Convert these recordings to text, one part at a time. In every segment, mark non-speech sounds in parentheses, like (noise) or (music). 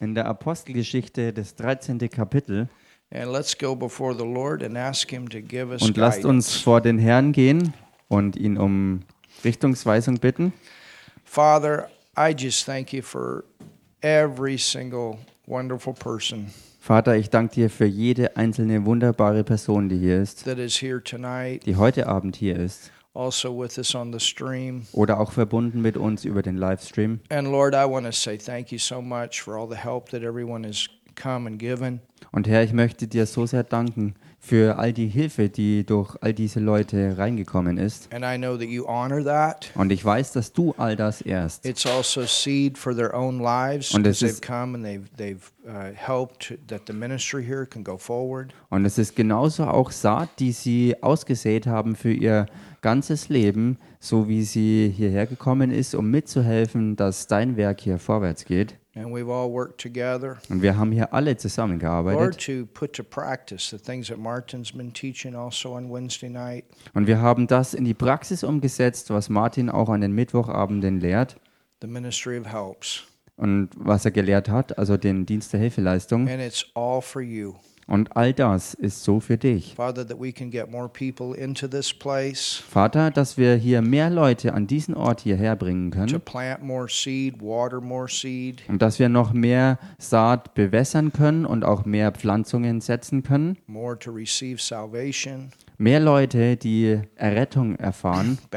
in der Apostelgeschichte das 13. Kapitel. And let's go before the Lord and ask Him to give us und lasst uns vor den Herrn gehen und ihn um Richtungsweisung bitten. Father, I just thank you for every single wonderful person Vater, ich danke dir für jede einzelne wunderbare Person, die hier ist, die heute Abend hier ist also with us on the stream. oder auch verbunden mit uns über den Livestream. And Lord, I want to say thank you so much for all the help that everyone has come and given. Und Herr, ich möchte dir so sehr danken für all die Hilfe, die durch all diese Leute reingekommen ist. And I know that you honor that. Und ich weiß, dass du all das ehrst. It's also seed for their own lives Und es ist- they've come and they've they've uh, helped that the ministry here can go forward. Und es ist genauso auch Saat, die sie ausgesät haben für ihr ganzes Leben, so wie sie hierher gekommen ist, um mitzuhelfen, dass dein Werk hier vorwärts geht. And we've all worked together, Und wir haben hier alle zusammengearbeitet. also. Und wir haben das in die Praxis umgesetzt, was Martin auch an den Mittwochabenden lehrt the ministry of helps. und was er gelehrt hat, also den Dienst der Hilfeleistung. And it's all for you. Und all das ist so für dich. Vater, dass wir hier mehr Leute an diesen Ort hierher bringen können und dass wir noch mehr Saat bewässern können und auch mehr Pflanzungen setzen können. Mehr Leute, die Errettung erfahren (clears throat)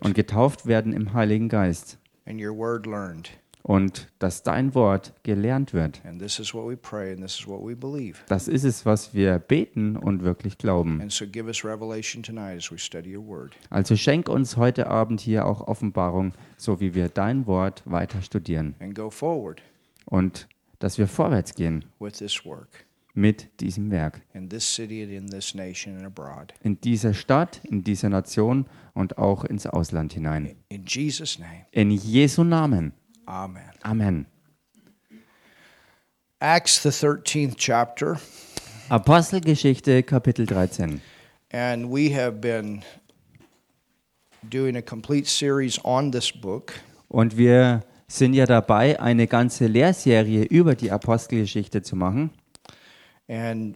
und getauft werden im Heiligen Geist. and your word learned. Und dass dein Wort gelernt wird. And this is what we pray, and this is what we believe. Das ist es, was wir beten und wirklich glauben. And so give us revelation tonight as we study your word. Also schenk uns heute Abend hier auch Offenbarung, so wie wir dein Wort weiter studieren. And go forward Und dass wir vorwärts gehen with this work mit diesem Werk. in this city and in this nation and abroad. In dieser Stadt, in dieser Nation und auch ins Ausland hinein. In Jesus' name, In Jesu Namen. Amen. Amen. Acts, the 13th chapter, Apostelgeschichte Kapitel 13. and we have been doing a complete series on this book. Und wir sind ja dabei, eine ganze Lehrserie über die Apostelgeschichte zu machen. Und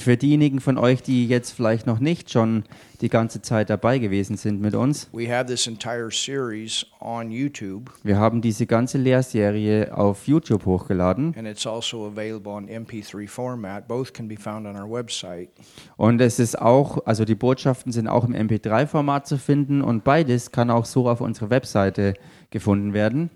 für diejenigen von euch, die jetzt vielleicht noch nicht schon die ganze Zeit dabei gewesen sind mit uns, we have this entire series on YouTube, wir haben diese ganze Lehrserie auf YouTube hochgeladen. and it's also available on MP3 format. Both can be found on our website. Und es ist auch, also die Botschaften sind auch im MP3-Format zu finden und beides kann auch so auf unserer Webseite gefunden werden.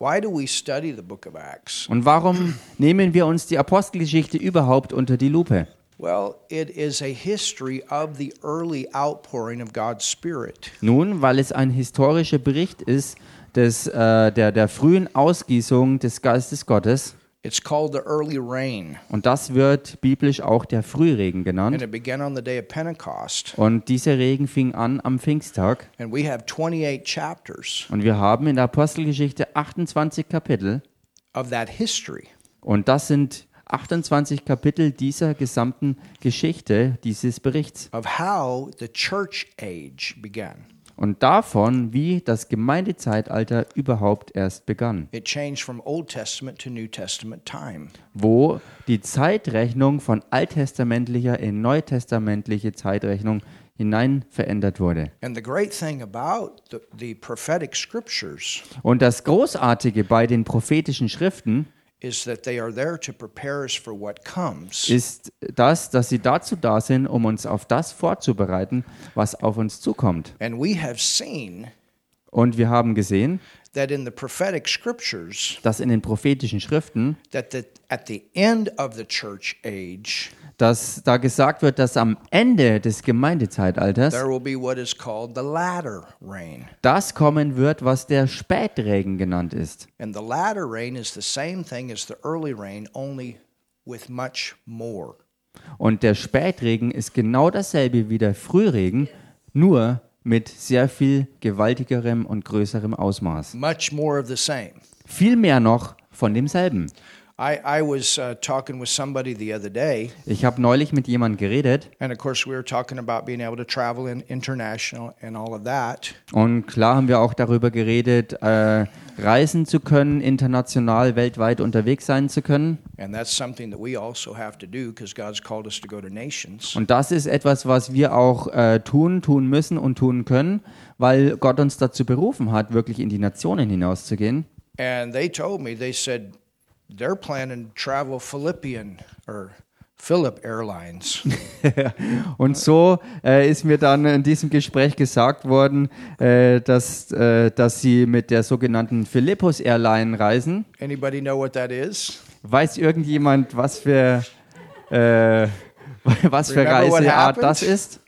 Und warum nehmen wir uns die Apostelgeschichte überhaupt unter die Lupe? Well, it is a history of the early outpouring of God's Spirit. Nun, weil es ein historischer Bericht ist des, äh, der, der frühen Ausgießung des Geistes Gottes. It's called the early rain, Und das wird biblisch auch der Frühregen and genannt. it began on the day of Pentecost. Und dieser Regen fing an am Pfingsttag. And we have 28 chapters Und wir haben in der Apostelgeschichte 28 Kapitel. of that history. Und das sind 28 Kapitel dieser gesamten Geschichte, dieses Berichts. of how the church age began. Und davon, wie das Gemeindezeitalter überhaupt erst begann. It changed from Old Testament to New Testament time. Wo die Zeitrechnung von alttestamentlicher in neutestamentliche Zeitrechnung hinein verändert wurde. And the great thing about the, the prophetic scriptures Und das Großartige bei den prophetischen Schriften is that they are there to prepare us for what comes. ist das, dass sie dazu da sind, um uns auf das vorzubereiten, was auf uns zukommt. Und wir haben gesehen, that in the prophetic scriptures dass in den prophetischen Schriften, that the, at the end of the church age dass da gesagt wird, dass am Ende des Gemeindezeitalters there will be what is called the latter rain. das kommen wird, was der Spätregen genannt ist. And the latter rain is the same thing as the early rain only with much more. Und der Spätregen ist genau dasselbe wie der Frühregen, nur mit sehr viel gewaltigerem und größerem Ausmaß. Much more of the same. Viel mehr noch von demselben. I, I was uh, talking with somebody the other day, Ich habe neulich mit jemandem geredet and of course, we were talking about being able to travel in international and all of that. und klar haben wir auch darüber geredet, äh, reisen zu können, international, weltweit unterwegs sein zu können. And that's something that we also have to do because God's called us to go to nations. Und das ist etwas, was wir auch äh, tun, tun müssen und tun können, weil Gott uns dazu berufen hat, wirklich in die Nationen hinauszugehen. And they told me, they said they're planning to travel Philippian or Philip Airlines. (laughs) Und so äh, ist mir dann in diesem Gespräch gesagt worden, äh, dass, äh, dass sie mit der sogenannten Philippus Airline reisen. Anybody know what that is? Weiß irgendjemand, was für, äh, (laughs) was für Remember Reiseart das ist?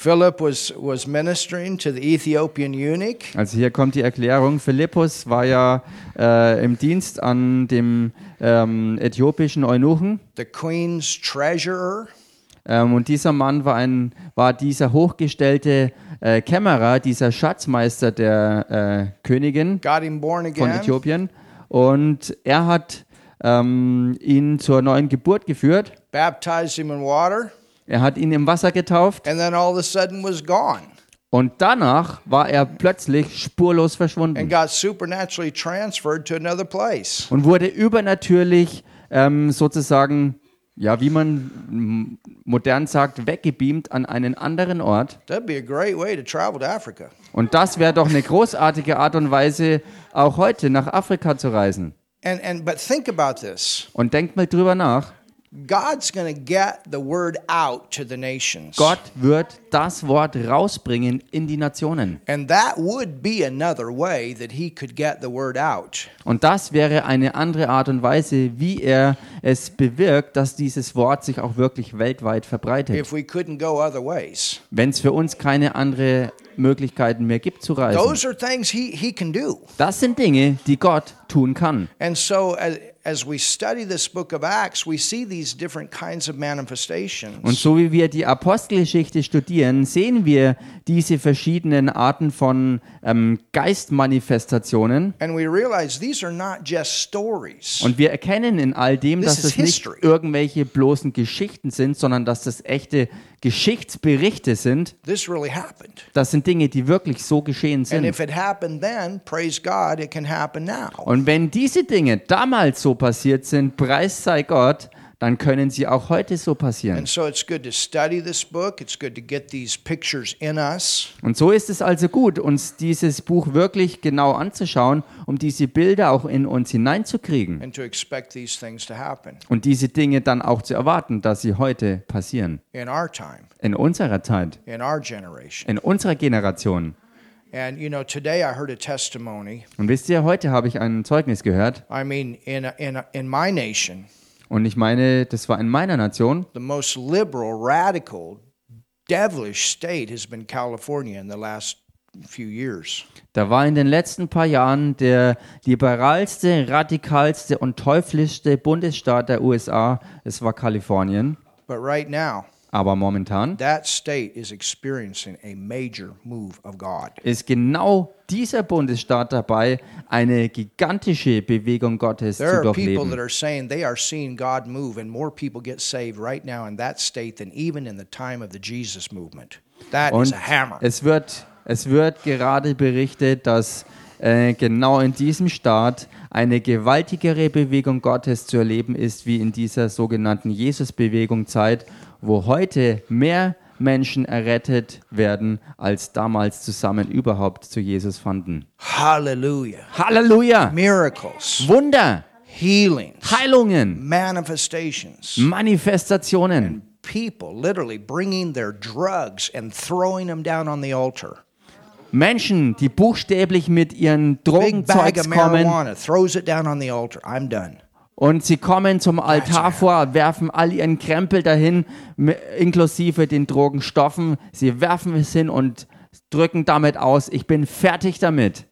Philip was, was ministering to the Ethiopian eunuch, Also hier kommt die Erklärung. Philippus war ja äh, im Dienst an dem ähm, äthiopischen Eunuchen. the queen's treasurer, Ähm, und dieser Mann war, ein, war dieser hochgestellte äh, Kämmerer, dieser Schatzmeister der äh, Königin got him born von. Äthiopien. Und er hat ähm, ihn zur neuen Geburt geführt. baptized him in water, Er hat ihn im Wasser getauft. and then all of a sudden was gone Und danach war er plötzlich spurlos and verschwunden got supernaturally transferred to another place. und wurde übernatürlich ähm, sozusagen, ja, wie man modern sagt, weggebeamt an einen anderen Ort. That'd be a great way to travel to Africa. Und das wäre doch eine großartige Art und Weise, auch heute nach Afrika zu reisen. And, and but think about this. Und denkt mal drüber nach. God's going to get the word out to the nations. Gott wird das Wort rausbringen in die Nationen. And that would be another way that he could get the word out. Und das wäre eine andere Art und Weise, wie er es bewirkt, dass dieses Wort sich auch wirklich weltweit verbreitet. If we couldn't go other ways. Wenn es für uns keine andere Möglichkeiten mehr gibt zu reisen. Those are things he, he can do. Das sind Dinge, die Gott tun kann. And so as, as we study this book of Acts, we see these different kinds of manifestations. Und so wie wir die Apostelgeschichte studieren, sehen wir diese verschiedenen Arten von ähm, Geistmanifestationen. And we realize these are not just stories. Und wir erkennen in all dem, dass es nicht irgendwelche bloßen Geschichten sind, sondern dass das echte Geschichtsberichte sind. This really happened. Das sind Dinge, die wirklich so geschehen And sind. if it happened then, praise God, it can happen now. Und wenn diese Dinge damals so passiert sind, preis sei Gott, dann können sie auch heute so passieren. And so it's good to study this book. It's good to get these pictures in us. Und so ist es also gut, uns dieses Buch wirklich genau anzuschauen, um diese Bilder auch in uns hineinzukriegen and to expect these things to happen und diese Dinge dann auch zu erwarten, dass sie heute passieren. in our time, In unserer Zeit, in in unserer Generation. And you know, today I heard a testimony. Und wisst ihr, heute habe ich ein Zeugnis gehört I mean, in in in my nation, und ich meine, das war in meiner Nation. the most liberal, radical, devilish state has been California in the last few years. Da war in den letzten paar Jahren der liberalste, radikalste und teuflischste Bundesstaat der USA, es war Kalifornien. But right now, Aber momentan that state is experiencing a major move of God. ist genau dieser Bundesstaat dabei, eine gigantische Bewegung Gottes There zu are people that durchleben. are saying they are seeing God move, and more people get saved right now in that state than even in the time of the Jesus movement. That is Und es wird, es wird gerade berichtet, dass äh, genau in diesem Staat eine gewaltigere Bewegung Gottes zu erleben ist, wie in dieser sogenannten Jesus-Bewegung Zeit, wo heute mehr Menschen errettet werden, als damals zusammen überhaupt zu Jesus fanden. Hallelujah. Halleluja! Miracles, Wunder, healings, Heilungen, manifestations, Manifestationen. people literally bringing their drugs and throwing them down on the altar. Menschen, die buchstäblich mit ihren Drogenzeugs kommen marijuana, throws it down on the altar. I'm done. Und sie kommen zum Altar vor, werfen all ihren Krempel dahin, inklusive den Drogenstoffen. Sie werfen es hin und drücken damit aus, ich bin fertig damit.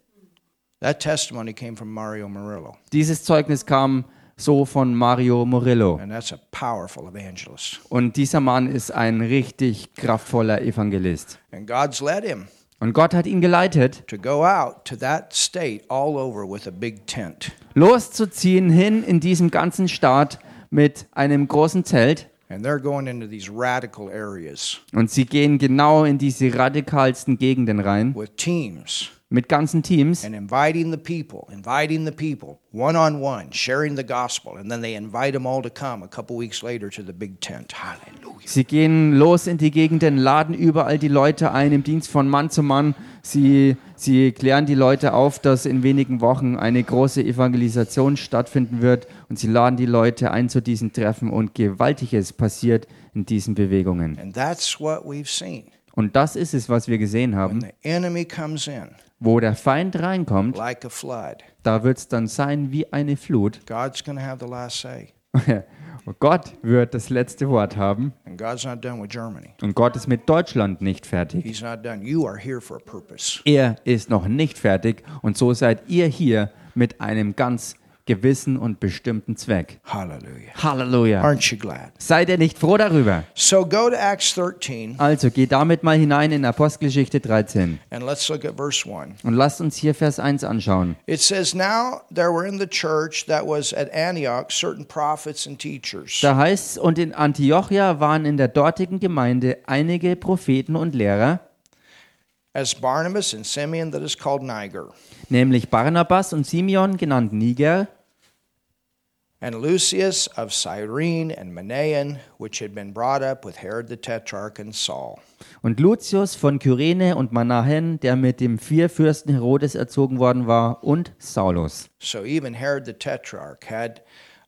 That testimony came from Mario Murillo, Dieses Zeugnis kam so von Mario Murillo. and that's a powerful evangelist. Und dieser Mann ist ein richtig kraftvoller Evangelist. And God's led him Und Gott hat ihn geleitet, to go out to that state all over with a big tent. Loszuziehen hin in diesem ganzen Staat mit einem großen Zelt. And they're going into these radical areas Und sie gehen genau in diese radikalsten Gegenden rein with teams mit ganzen Teams and inviting the people, inviting the people one on one, sharing the gospel. And then they invite them all to come a couple weeks later to the big tent. Hallelujah. Sie gehen los in die Gegenden, laden überall die Leute ein im Dienst von Mann zu Mann. Sie, sie klären die Leute auf, dass in wenigen Wochen eine große Evangelisation stattfinden wird und sie laden die Leute ein zu diesen Treffen und Gewaltiges passiert in diesen Bewegungen. And that's what we've seen. Und das ist es, was wir gesehen When haben. the enemy comes in Wo der Feind reinkommt, like a flood, da wird es dann sein wie eine Flut. God's to have the last say. (laughs) Und Gott wird das letzte Wort haben And God's not done with Germany. und Gott ist mit Deutschland nicht fertig. He's not done. You are here for a purpose. Er ist noch nicht fertig und so seid ihr hier mit einem ganz gewissen und bestimmten Zweck. Hallelujah. Halleluja. Aren't you glad? Seid ihr nicht froh darüber? So go to Acts 13 Also geht damit mal hinein in Apostelgeschichte 13 and let's look at verse 1. und lasst uns hier Vers 1 anschauen. It says, Now there were in the church that was at Antioch certain prophets and teachers. Da heißt und in Antiochia waren in der dortigen Gemeinde einige Propheten und Lehrer, as Barnabas and Simeon that is called Niger, nämlich Barnabas und Simeon genannt Niger, and Lucius of Cyrene and Manaen, which had been brought up with Herod the Tetrarch and Saul. und Lucius von Kyrene und Manahen, der mit dem Vierfürsten Herodes erzogen worden war, und Saulus. So even Herod the Tetrarch had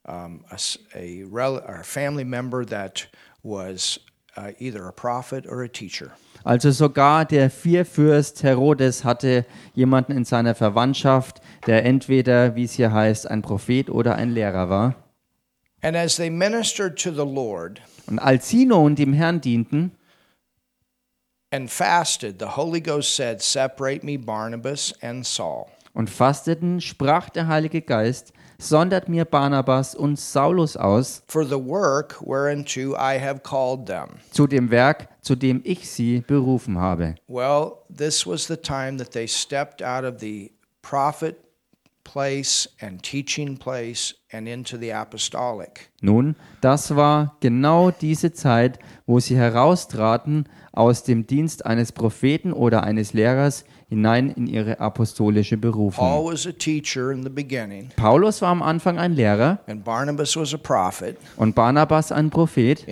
um, a, s- a rel- or a family member that was uh, either a prophet or a teacher. Also sogar der Vierfürst Herodes hatte jemanden in seiner Verwandtschaft, der entweder, wie es hier heißt, ein Prophet oder ein Lehrer war. And as they ministered to the Lord Und als sie nun dem Herrn dienten and fasted, the Holy Ghost said, Separate me Barnabas and Saul. und fasteten, sprach der Heilige Geist, sondert mir Barnabas und Saulus aus for the work whereunto I have called them. zu dem Werk, zu dem ich sie berufen habe. Well, this was the time that they stepped out of the prophet place and teaching place and into the apostolic. Nun, das war genau diese Zeit, wo sie heraustraten aus dem Dienst eines Propheten oder eines Lehrers hinein in ihre apostolische Berufung. Paulus war am Anfang ein Lehrer und Barnabas ein Prophet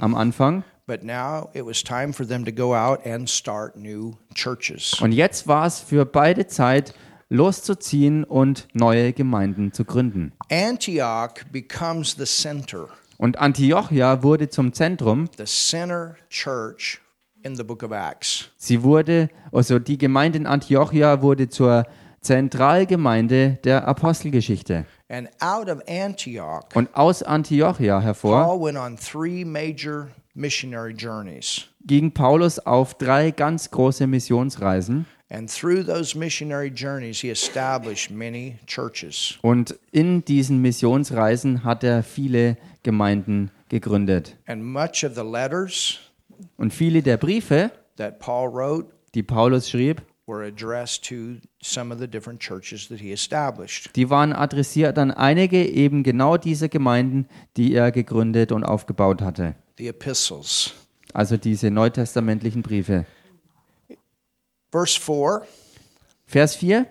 am Anfang. But now it was time for them to go out and start new churches. Und jetzt war es für beide Zeit, loszuziehen und neue Gemeinden zu gründen. Antioch becomes the center, Und Antiochia wurde zum Zentrum. the center church in the book of Acts. Sie wurde, also die Gemeinde in Antiochia wurde zur Zentralgemeinde der Apostelgeschichte. And out of Antioch, Und aus Antiochia hervor Paul went on three major missionary journeys. ging Paulus auf drei ganz große Missionsreisen. And through those missionary journeys, he established many churches. Und in diesen Missionsreisen hat er viele Gemeinden gegründet. And much of the letters Und viele der Briefe, that Paul wrote die Paulus schrieb, were addressed to some of the different churches that he established. die waren adressiert an einige eben genau dieser Gemeinden, die er gegründet und aufgebaut hatte. The epistles. Also diese neutestamentlichen Briefe. Verse 4 Vers 4.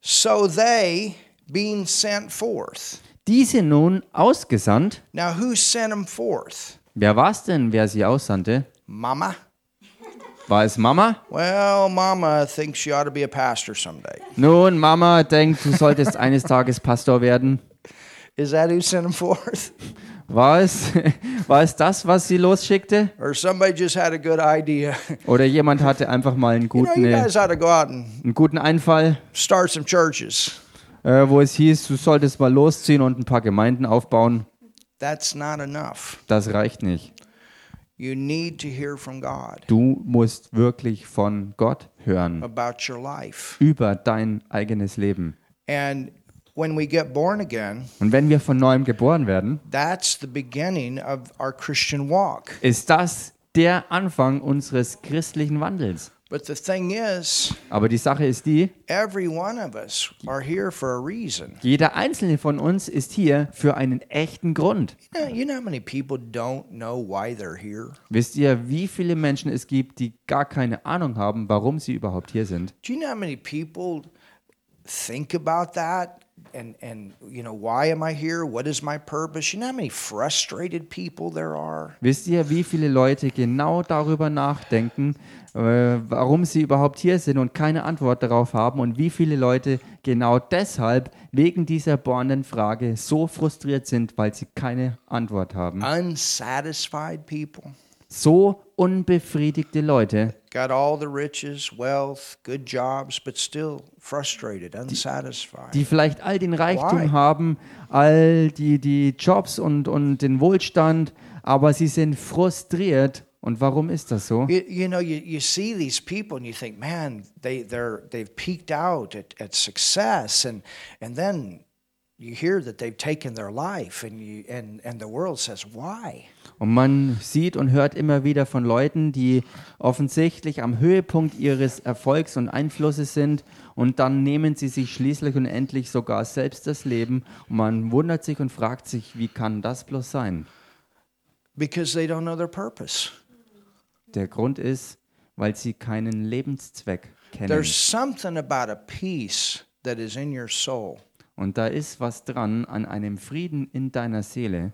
So they, being sent forth. Diese nun ausgesandt. Now, who sent them forth? Wer war es denn, wer sie aussandte? Mama? War es Mama? Well, Mama thinks you ought to be a pastor someday. Nun, Mama denkt, du solltest (laughs) eines Tages Pastor werden. Is that who sent them forth? War es, (laughs) war es das, was sie losschickte? Or somebody just had a good idea? Oder jemand hatte einfach mal einen know, guten, you and einen guten Einfall, start some churches. äh, wo es hieß, du solltest mal losziehen und ein paar Gemeinden aufbauen. That's not enough. Das reicht nicht. You need to hear from God Du musst wirklich von Gott hören about your life. über dein eigenes Leben. And when we get born again, Und wenn wir von neuem geboren werden, that's the beginning of our Christian walk. ist das der Anfang unseres christlichen Wandels. But the thing is, Aber die Sache ist die, every one of us are here for a reason. jeder einzelne von uns ist hier für einen echten Grund. You know, you know how many people don't know why they're here? Wisst ihr, wie viele Menschen es gibt, die gar keine Ahnung haben, warum sie überhaupt hier sind? Do you know how many people think about that? And, and you know why am I here? What is my purpose? You know how many frustrated people there are. Wisst ihr, wie viele Leute genau darüber nachdenken, warum sie überhaupt hier sind und keine Antwort darauf haben und wie viele Leute genau deshalb wegen dieser bohrenden Frage so frustriert sind, weil sie keine Antwort haben? Unsatisfied people. So unbefriedigte Leute, Got all the riches, wealth, good jobs, but still frustrated, unsatisfied. die vielleicht all den Reichtum Why? haben, all die, die Jobs und, und den Wohlstand, aber sie sind frustriert. Und warum ist das so? You, you know, you, you see these people and you think, man, they, they're, they've peaked out at, at success. And, and then you hear that they've taken their life, and, you, and, and the world says, why? Und man sieht und hört immer wieder von Leuten, die offensichtlich am Höhepunkt ihres Erfolgs und Einflusses sind und dann nehmen sie sich schließlich und endlich sogar selbst das Leben und man wundert sich und fragt sich, wie kann das bloß sein? Because they don't know their purpose. Der Grund ist, weil sie keinen Lebenszweck kennen. There's something about a peace that is in your soul Und da ist was dran an einem Frieden in deiner Seele,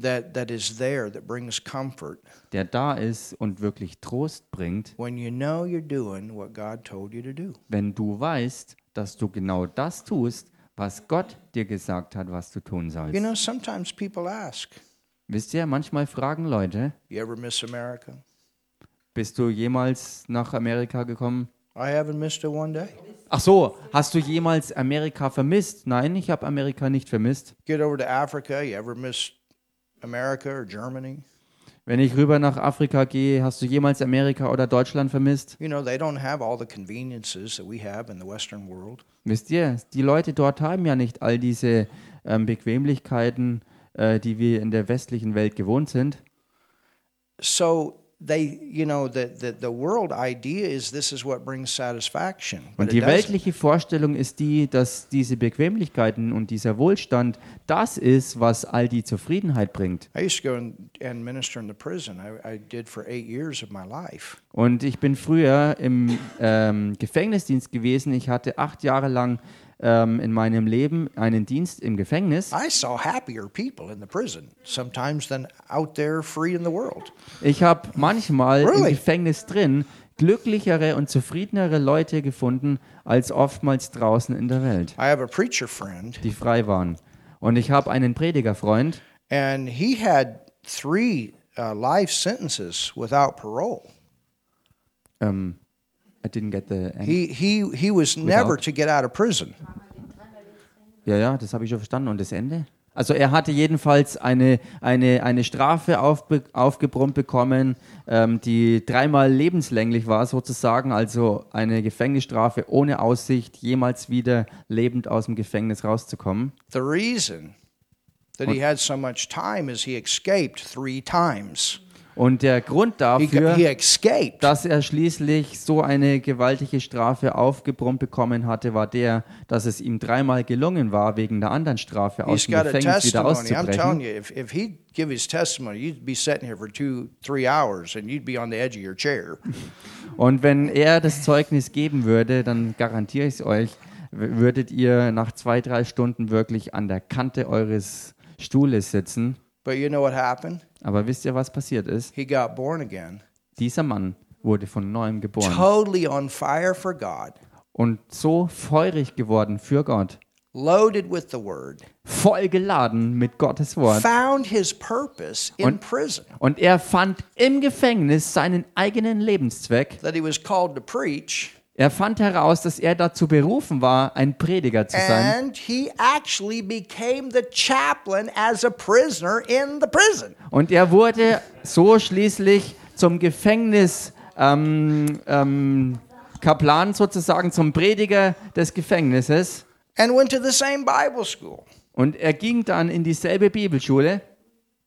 that, that is there that brings comfort der da ist und wirklich Trost bringt, when you know you're doing what God told you to do. wenn du weißt, dass du genau das tust, was Gott dir gesagt hat, was du tun sollst. You know, sometimes people ask, Wisst ihr, manchmal fragen Leute, You ever miss America? bist du jemals nach Amerika gekommen? I haven't missed it one day. Ach so, hast du jemals Amerika vermisst? Nein, ich habe Amerika nicht vermisst. Get over to Africa, you ever miss America or Germany? Wenn ich rüber nach Afrika gehe, hast du jemals Amerika oder Deutschland vermisst? You know, they don't have all the conveniences that we have in the Western world. Wisst ihr, die Leute dort haben ja nicht all diese ähm, Bequemlichkeiten, äh, die wir in der westlichen Welt gewohnt sind. So they, you know, the, the, the world idea is this is what brings satisfaction. Und die weltliche Vorstellung ist die, dass diese Bequemlichkeiten und dieser Wohlstand das ist, was all die Zufriedenheit bringt. I used to go and, and minister in the prison. I, I did for eight years of my life. Und ich bin früher im ähm, Gefängnisdienst gewesen. Ich hatte acht Jahre lang ähm, in meinem Leben einen Dienst im Gefängnis. I saw happier people in the prison sometimes than out there free in the world. Ich habe manchmal im Really? Gefängnis drin glücklichere und zufriedenere Leute gefunden als oftmals draußen in der Welt, I have a preacher friend, die frei waren. Und ich habe einen Predigerfreund, and he had three uh, life sentences without parole. ähm, I didn't get the end. He, he, he was never to get out of prison. Ja, ja, das habe ich schon verstanden. Und das Ende? Also er hatte jedenfalls eine, eine, eine Strafe aufbe aufgebrummt bekommen, ähm, die dreimal lebenslänglich war sozusagen, also eine Gefängnisstrafe ohne Aussicht, jemals wieder lebend aus dem Gefängnis rauszukommen. The reason that he had so much time is he escaped three times. Und der Grund dafür, dass er schließlich so eine gewaltige Strafe aufgebrummt bekommen hatte, war der, dass es ihm dreimal gelungen war, wegen der anderen Strafe aus He's dem Gefängnis wieder auszubrechen. you, if, if he'd give his testimony, you'd be sitting here for two, three hours and you'd be on the edge of your chair. (laughs) Und wenn er das Zeugnis geben würde, dann garantiere ich es euch, würdet ihr nach zwei, drei Stunden wirklich an der Kante eures Stuhles sitzen. But you know what happened? Aber wisst ihr, was passiert ist? He got born again, Dieser Mann wurde von neuem geboren. Totally on fire for God, und so feurig geworden für Gott, loaded with the word, voll geladen mit Gottes Wort. found his purpose in Und- prison, Und er fand im Gefängnis seinen eigenen Lebenszweck. that he was called to preach, Er fand heraus, dass er dazu berufen war, ein Prediger zu sein. and he actually became the chaplain as a prisoner in the prison. Und er wurde so schließlich zum Gefängnis ähm, ähm, Kaplan sozusagen, zum Prediger des Gefängnisses. And went to the same Bible school. Und er ging dann in dieselbe Bibelschule.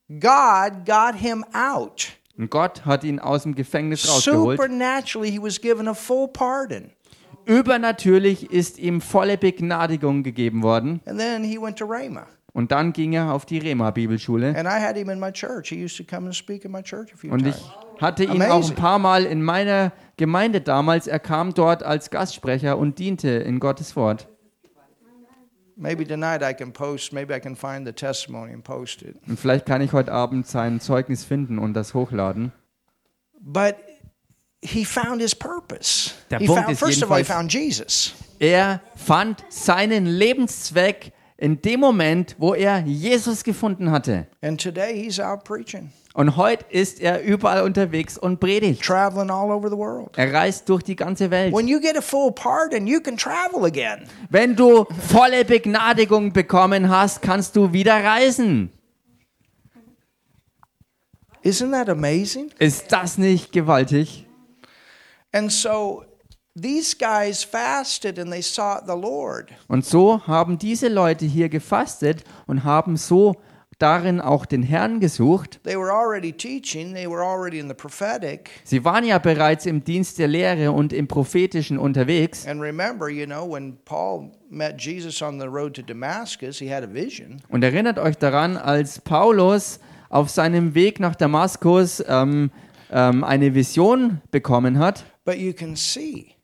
God got him out. Und Gott hat ihn aus dem Gefängnis rausgeholt. Supernaturally, he was given a full pardon. Übernatürlich ist ihm volle Begnadigung gegeben worden. And then he went to Rhema. Und dann ging er auf die Rema-Bibelschule. And I had him in my church. He used to come and speak in my church a few Und ich hatte ihn auch ein paar Mal in meiner Gemeinde damals. Er kam dort als Gastsprecher und diente in Gottes Wort. Maybe tonight I can post, maybe I can find the testimony and post it. Und vielleicht kann ich heute Abend sein Zeugnis finden und das hochladen. But he found his purpose. Der he Punkt found, ist first of all, he found Jesus. Er fand seinen Lebenszweck in dem Moment, wo er Jesus gefunden hatte. And today he's out preaching, Und heute ist er überall unterwegs und predigt. traveling all over the world. Er reist durch die ganze Welt. When you get a full pardon, you can travel again. Wenn du volle Begnadigung bekommen hast, kannst du wieder reisen. Isn't that amazing? Ist das nicht gewaltig? And so these guys fasted and they sought the Lord. Und so haben diese Leute hier gefastet und haben so darin auch den Herrn gesucht. They were already teaching, they were already in the prophetic. Sie waren ja bereits im Dienst der Lehre und im Prophetischen unterwegs. And remember, you know, when Paul met Jesus on the road to Damascus, he had a vision. Und erinnert euch daran, als Paulus auf seinem Weg nach Damaskus ähm, ähm, eine Vision bekommen hat. But you can see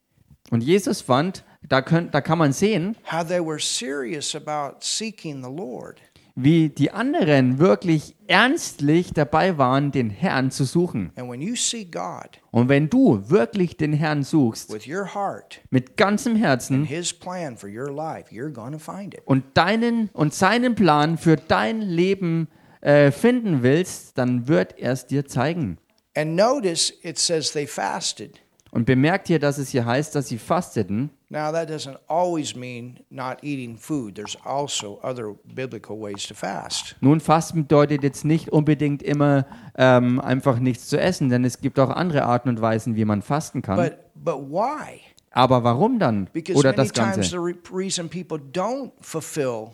Und Jesus fand, da, könnt, da kann man sehen, how they were serious about seeking the Lord. wie die anderen wirklich ernstlich dabei waren, den Herrn zu suchen. And when you see God Und wenn du wirklich den Herrn suchst, with your heart mit ganzem Herzen His plan for your life, you're going to find it. und deinen und seinen Plan für dein Leben äh, finden willst, dann wird er es dir zeigen. And notice it says they fasted. Und bemerkt hier, dass es hier heißt, dass sie fasteten. Now, that doesn't always mean not eating food. There's also other biblical ways to fast. Nun, Fasten bedeutet jetzt nicht unbedingt immer ähm, einfach nichts zu essen, denn es gibt auch andere Arten und Weisen, wie man fasten kann. But but why? Aber warum dann? Because Oder many das times Ganze? the re- reason people don't fulfill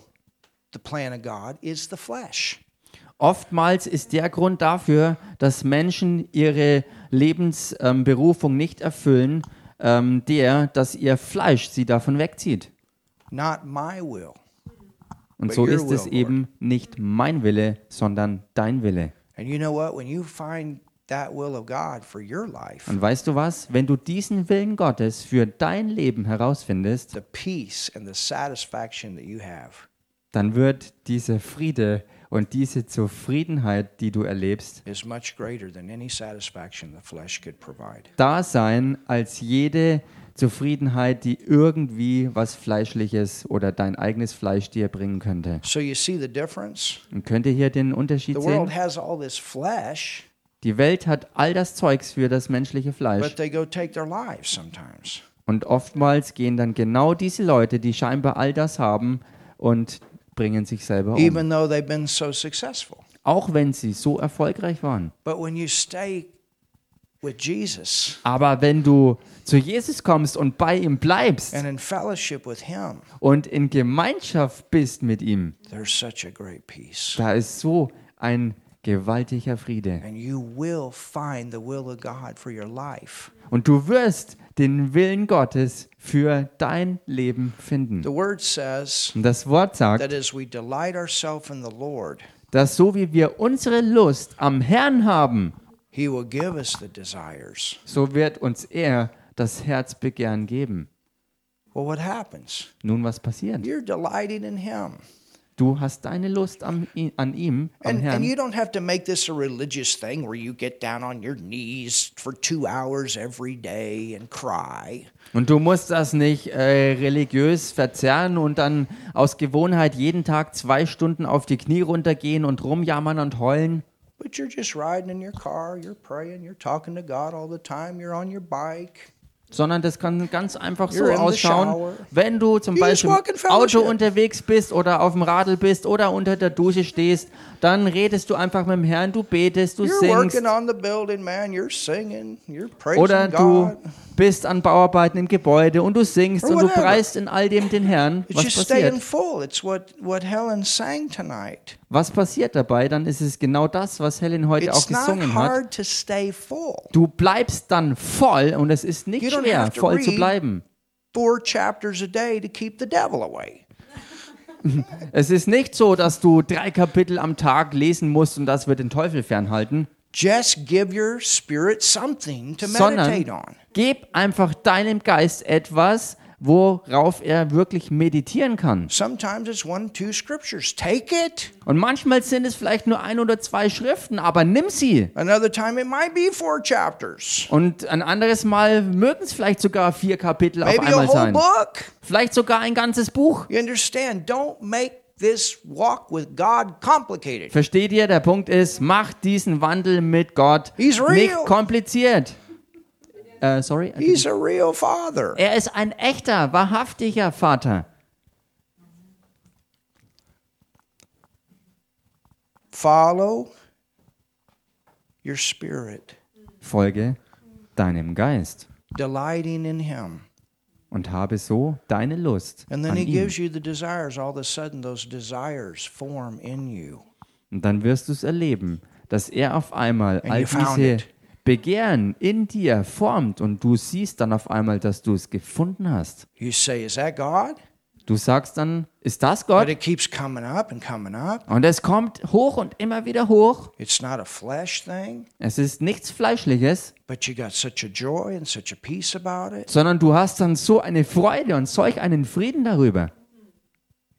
the plan of God is the flesh. Oftmals ist der Grund dafür, dass Menschen ihre Lebensberufung nicht erfüllen, ähm, der, dass ihr Fleisch sie davon wegzieht. Not my will. Und so ist es will, eben nicht mein Wille, sondern dein Wille. And you know what? When you find that will of God for your life, Und weißt du was? Wenn du diesen Willen Gottes für dein Leben herausfindest, the peace and the satisfaction that you have dann wird dieser Friede und diese Zufriedenheit, die du erlebst, is much greater than any satisfaction the flesh could provide. da sein als jede Zufriedenheit, die irgendwie was Fleischliches oder dein eigenes Fleisch dir bringen könnte. So you see the difference? Und könnt ihr hier den Unterschied The world sehen? has all this flesh, Die Welt hat all das Zeugs für das menschliche Fleisch. but they go take their lives sometimes. Und oftmals gehen dann genau diese Leute, die scheinbar all das haben, und bringen sich selber um. even though they've been so successful. Auch wenn sie so erfolgreich waren. But when you stay with Jesus Aber wenn du zu Jesus kommst und bei ihm bleibst and in fellowship with Him, und in Gemeinschaft bist mit ihm, there's such a great peace. da ist so ein gewaltiger Friede. And you will find the will of God for your life. Und du wirst den Willen Gottes für dein Leben finden. The Word says Und das Wort sagt, that as we delight ourselves in the Lord, dass so wie wir unsere Lust am Herrn haben, He will give us the desires. so wird uns er das Herzbegehren geben. Well, what happens? Nun, was passiert? You're delighting in Him. Du hast deine Lust am, an ihm, am And, and Herrn. you don't have to make this a religious thing where you get down on your knees for two hours every day and cry. Und du musst das nicht äh, religiös verzerren und dann aus Gewohnheit jeden Tag zwei Stunden auf die Knie runtergehen und rumjammern und heulen. But you're just riding in your car, you're praying, you're talking to God all the time, you're on your bike. Sondern das kann ganz einfach so ausschauen, wenn du zum Beispiel im. Auto unterwegs bist oder auf dem Radl bist oder unter der Dusche stehst, dann redest du einfach mit dem Herrn, du betest, du You're singst building, man. You're singing, oder du. Bist an Bauarbeiten im Gebäude und du singst und du preist in all dem den Herrn. Was passiert? Was passiert dabei? Dann ist es genau das, was Helen heute auch gesungen hat. Du bleibst dann voll und es ist nicht schwer, voll zu bleiben. Four chapters a day to keep the devil away. (laughs) Es ist nicht so, dass du drei Kapitel am Tag lesen musst und das wird den Teufel fernhalten, Just give your spirit something to meditate sondern on. gib einfach deinem Geist etwas, worauf er wirklich meditieren kann. Sometimes it's one, two scriptures. Take it. Und manchmal sind es vielleicht nur ein oder zwei Schriften, aber nimm sie. Another time it might be four chapters. Und ein anderes Mal mögen es vielleicht sogar vier Kapitel auf Maybe a einmal whole sein. book. Vielleicht sogar ein ganzes Buch. You understand? Don't make this walk with God complicated. Versteht ihr? Der Punkt ist, macht diesen Wandel mit Gott He's real. nicht kompliziert. Äh, sorry? He's a real father. Er ist ein echter, wahrhaftiger Vater. Follow your spirit, Folge deinem Geist delighting in Him. Und habe so deine Lust And then an He ihm. gives you the desires. All of a sudden, those desires form in you. Und dann wirst du es erleben, dass er auf einmal And all you found diese it. Begehren in dir formt und du siehst dann auf einmal, dass du es gefunden hast. You say, Is that God? Du sagst dann, ist das But Gott? it keeps coming up and coming up. Und es kommt hoch und immer wieder hoch. It's not a flesh thing, Es ist nichts Fleischliches, but you got such a joy and such a peace about it. sondern du hast dann so eine Freude und solch einen Frieden darüber.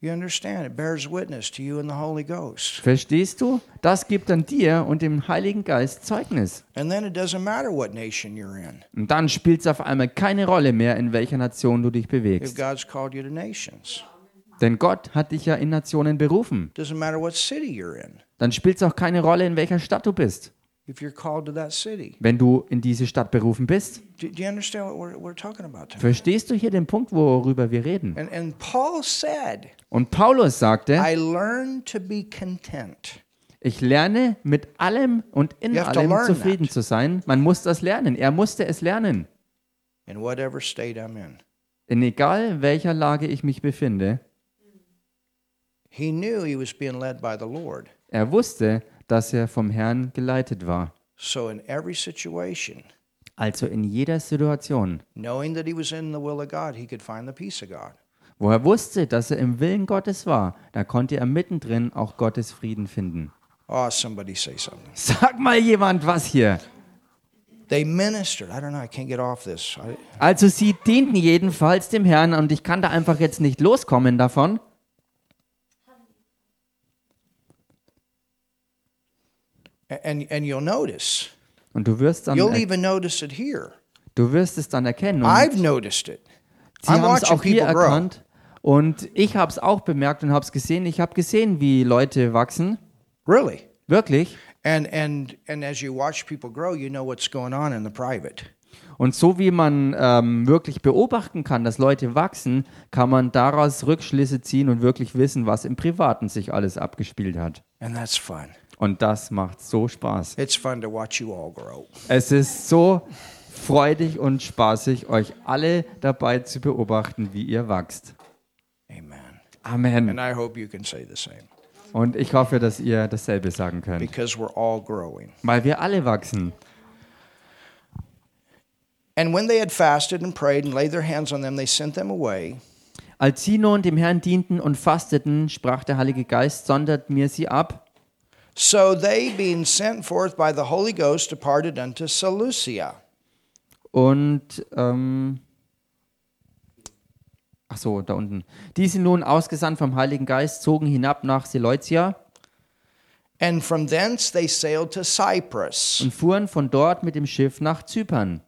You understand? It bears witness to you and the Holy Ghost. Verstehst du? Das gibt dann dir und dem Heiligen Geist Zeugnis. And then it doesn't matter what nation you're in Und dann spielt es auf einmal keine Rolle mehr, in welcher Nation du dich if bewegst. God's called you to nations. Denn Gott hat dich ja in Nationen berufen. Doesn't matter what city you're in. Dann spielt es auch keine Rolle, in welcher Stadt du bist. If you're called to that city. Wenn du in diese Stadt berufen bist. Do, do you understand what we're, we're talking about tonight? Verstehst du hier den Punkt, worüber wir reden? And, and Paul said, Und Paulus sagte, I learned to be content. ich lerne mit allem und in allem zufrieden zu sein. Man muss das lernen. Er musste es lernen. in whatever state I'm in. In egal welcher Lage ich mich befinde, er wusste, dass er vom Herrn geleitet war. So in every situation, Also in jeder Situation, knowing that he was in the will of God, he could find the peace of God. wo er wusste, dass er im Willen Gottes war, da konnte er mittendrin auch Gottes Frieden finden. Oh, somebody say something. Sag mal jemand was hier. They ministered. I don't know. I can't get off this. I, Also sie dienten jedenfalls dem Herrn und ich kann da einfach jetzt nicht loskommen davon. And and you'll notice. Und du wirst dann, You'll even notice it here. du wirst es dann erkennen. Und I've noticed it. sie I'm haben es watching auch hier people grow. erkannt und ich habe es auch bemerkt und habe es gesehen. Ich habe gesehen, wie Leute wachsen. Really. Wirklich. And and and as you watch people grow, you know what's going on in the private. Und so wie man ähm, wirklich beobachten kann, dass Leute wachsen, kann man daraus Rückschlüsse ziehen und wirklich wissen, was im Privaten sich alles abgespielt hat. And that's fun. Und das macht so Spaß. It's fun to watch you all grow. Es ist so freudig und spaßig, euch alle dabei zu beobachten, wie ihr wachst. Amen. Amen. And I hope you can say the same Und ich hoffe, dass ihr dasselbe sagen könnt, because we're all growing. weil wir alle wachsen. And when they had fasted and prayed and laid their hands on them, they sent them away. Als sie nun dem Herrn dienten und fasteten, sprach der Heilige Geist, sondert mir sie ab. So they, being sent forth by the Holy Ghost, departed unto Seleucia. Und, ähm, ach so, da unten. Diese nun ausgesandt vom Heiligen Geist zogen hinab nach Seleucia And from thence they sailed to Cyprus. und fuhren von dort mit dem Schiff nach Zypern.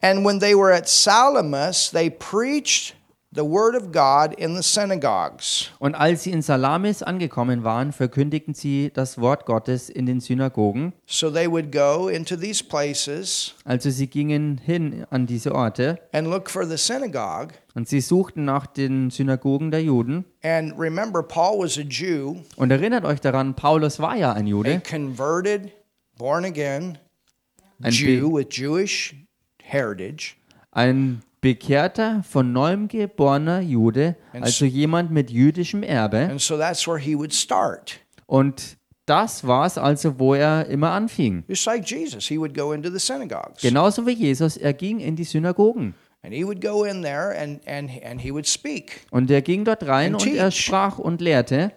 And when they were at Salamis, they preached the word of God in the synagogues. Und als sie in Salamis angekommen waren, verkündigten sie das Wort Gottes in den Synagogen. So they would go into these places Also sie gingen hin an diese Orte and look for the synagogue. und sie suchten nach den Synagogen der Juden. And remember, Paul was a Jew, Und erinnert euch daran, Paulus war ja ein a Jude, converted, born again Ein Jew with Jewish heritage. ein bekehrter, von neuem geborener Jude, also jemand mit jüdischem Erbe. And so that's where he would start. Und das war es also, wo er immer anfing. Just like Jesus, he would go into the synagogues. Genauso wie Jesus, er ging in die Synagogen. And he would go in there and, and, and he would speak. Und er ging dort rein And und er teach. sprach und lehrte.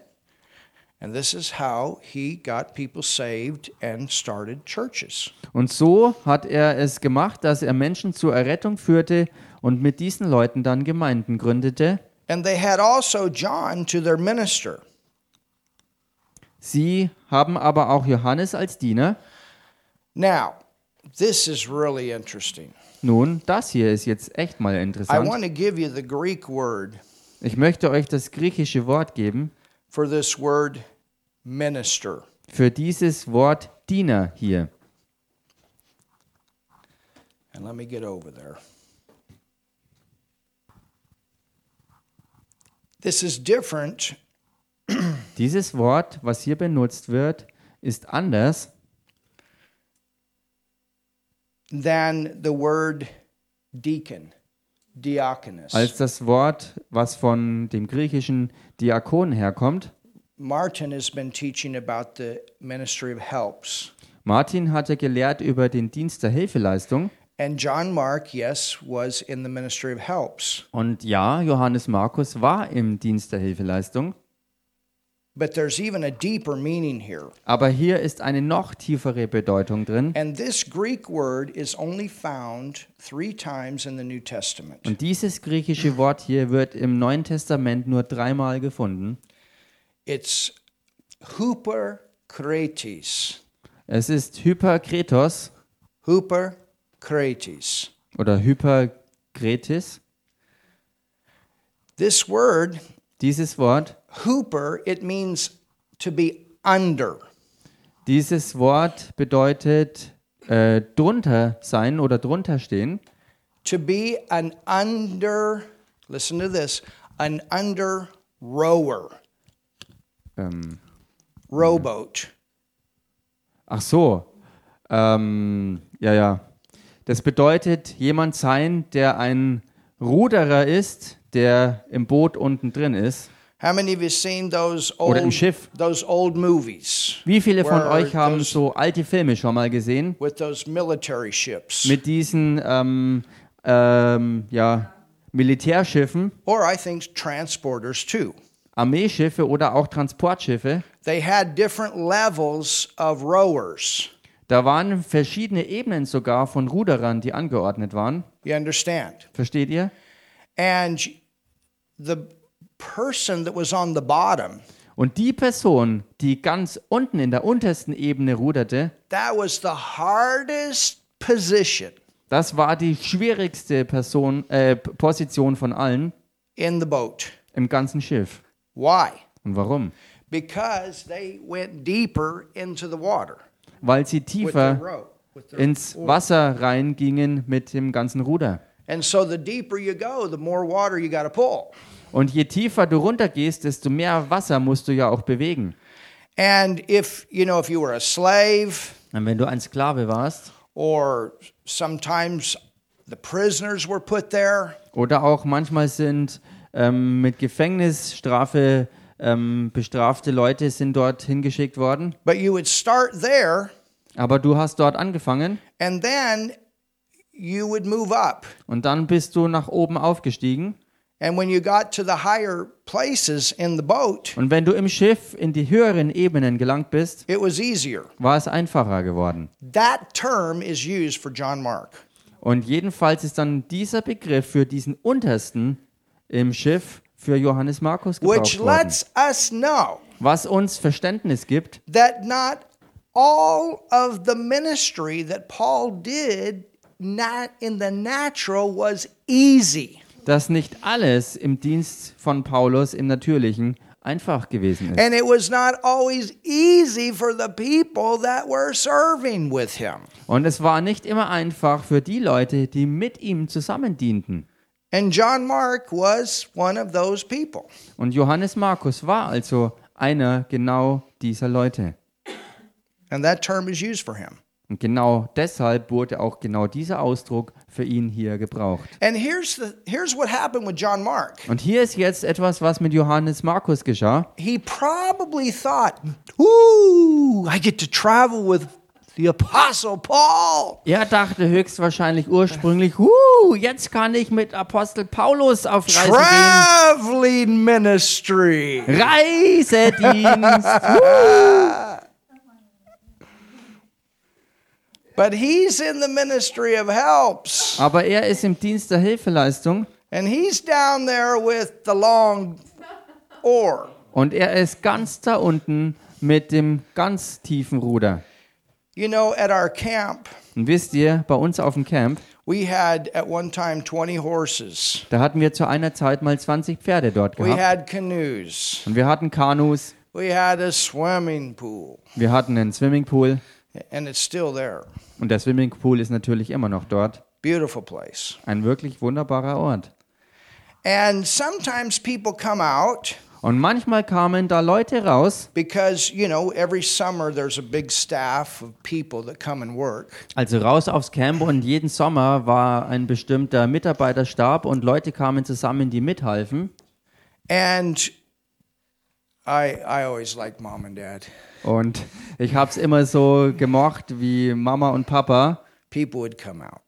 And this is how he got people saved and started churches. Und so hat er es gemacht, dass er Menschen zur Errettung führte und mit diesen Leuten dann Gemeinden gründete. And they had also John to their minister. Sie haben aber auch Johannes als Diener. Now, this is really interesting. Nun, das hier ist jetzt echt mal I interessant. want to give you the Greek word Ich möchte euch das griechische Wort geben for this word minister. für dieses Wort Diener hier. And let me get over there. This is different Dieses Wort, was hier benutzt wird, ist anders than the word deacon, diaconus. als das Wort, was von dem griechischen Diakon herkommt. Martin has been teaching about the ministry of helps. Martin hatte gelehrt über den Dienst der Hilfeleistung. And John Mark, yes, was in the ministry of helps. Und ja, Johannes Markus war im Dienst der Hilfeleistung. But there's even a deeper meaning here. Aber hier ist eine noch tiefere Bedeutung drin. And this Greek word is only found three times in the New Testament. Und dieses griechische Wort hier wird im Neuen Testament nur dreimal gefunden. It's huperkretes. Es ist Hyperkretos Huperkretes. oder Hyperkretis. This word, Dieses Wort, huper, it means to be under. dieses Wort bedeutet äh, drunter sein oder drunter stehen. To be an under, listen to this, an under rower, Ähm, rowboat. ach so, ähm, ja, ja. Das bedeutet jemand sein, der ein Ruderer ist, der im Boot unten drin ist. How many of you seen those Oder im old, Schiff. those old movies Wie viele von euch haben those- so alte Filme schon mal gesehen? with those military ships? Mit diesen ähm, ähm, ja, Militärschiffen, Or I think transporters too. Armeeschiffe oder auch Transportschiffe. They had different levels of rowers. Da waren verschiedene Ebenen sogar von Ruderern, die angeordnet waren. You understand? Versteht ihr? And the person that was on the bottom, Und die Person, die ganz unten in der untersten Ebene ruderte, that was the hardest position das war die schwierigste Person, äh, Position von allen in the boat. im ganzen Schiff. Why? Und warum? Because they went deeper into the water Weil sie tiefer ins. Wasser reingingen mit dem ganzen Ruder. And so the deeper you go, the more water you got to pull. Und je tiefer du runtergehst, desto mehr Wasser musst du ja auch bewegen. And if, you know, if you were a slave Und wenn du ein Sklave warst or sometimes the prisoners were put there, oder auch manchmal sind ähm, mit Gefängnisstrafe ähm, bestrafte Leute sind dort hingeschickt worden, but you would start there aber du hast dort angefangen and then you would move up. und dann bist du nach oben aufgestiegen And when you got to the higher places in the boat, und wenn du im Schiff in die höheren Ebenen gelangt bist, it was easier. war es einfacher geworden. That term is used for John Mark. Und jedenfalls ist dann dieser Begriff für diesen untersten im Schiff für Johannes Markus gebraucht worden. lets us know Was uns Verständnis gibt, that not all of the ministry that Paul did not in the natural was easy. dass nicht alles im Dienst von Paulus im Natürlichen einfach gewesen ist. And it was not always easy for the people that were serving with him. Und es war nicht immer einfach für die Leute, die mit ihm zusammen dienten. And John Mark was one of those people. Und Johannes Markus war also einer genau dieser Leute. And that term is used for him. Und genau deshalb wurde auch genau dieser Ausdruck für ihn hier gebraucht. And here's the here's what happened with John Mark. Und hier ist jetzt etwas, was mit Johannes Markus geschah. He probably thought, "Ooh, I get to travel with the apostle Paul." Er dachte höchstwahrscheinlich ursprünglich, huh, jetzt kann ich mit Apostel Paulus auf Reise gehen. Traveling ministry. Reisedienst. (laughs) But he's in the ministry of helps. Aber er ist im Dienst der Hilfeleistung And he's down there with the long oar. und er ist ganz da unten mit dem ganz tiefen Ruder. You know, at our camp, Und wisst ihr, bei uns auf dem Camp, we had at one time 20 horses. da hatten wir zu einer Zeit mal 20 Pferde dort We gehabt. had canoes. Und wir hatten Kanus, We had a swimming pool. wir hatten einen Swimmingpool And it's still there. und der Swimmingpool ist natürlich immer noch dort. Beautiful place. Ein wirklich wunderbarer Ort. And sometimes people come out Und manchmal kamen da Leute raus, because, you know, every summer there's a big staff of people that come and work. also raus aufs Camp und jeden Sommer war ein bestimmter Mitarbeiterstab und Leute kamen zusammen, die mithalfen. And I, I always like mom and dad. Und ich habe es immer so gemocht, wie Mama und Papa People would come out.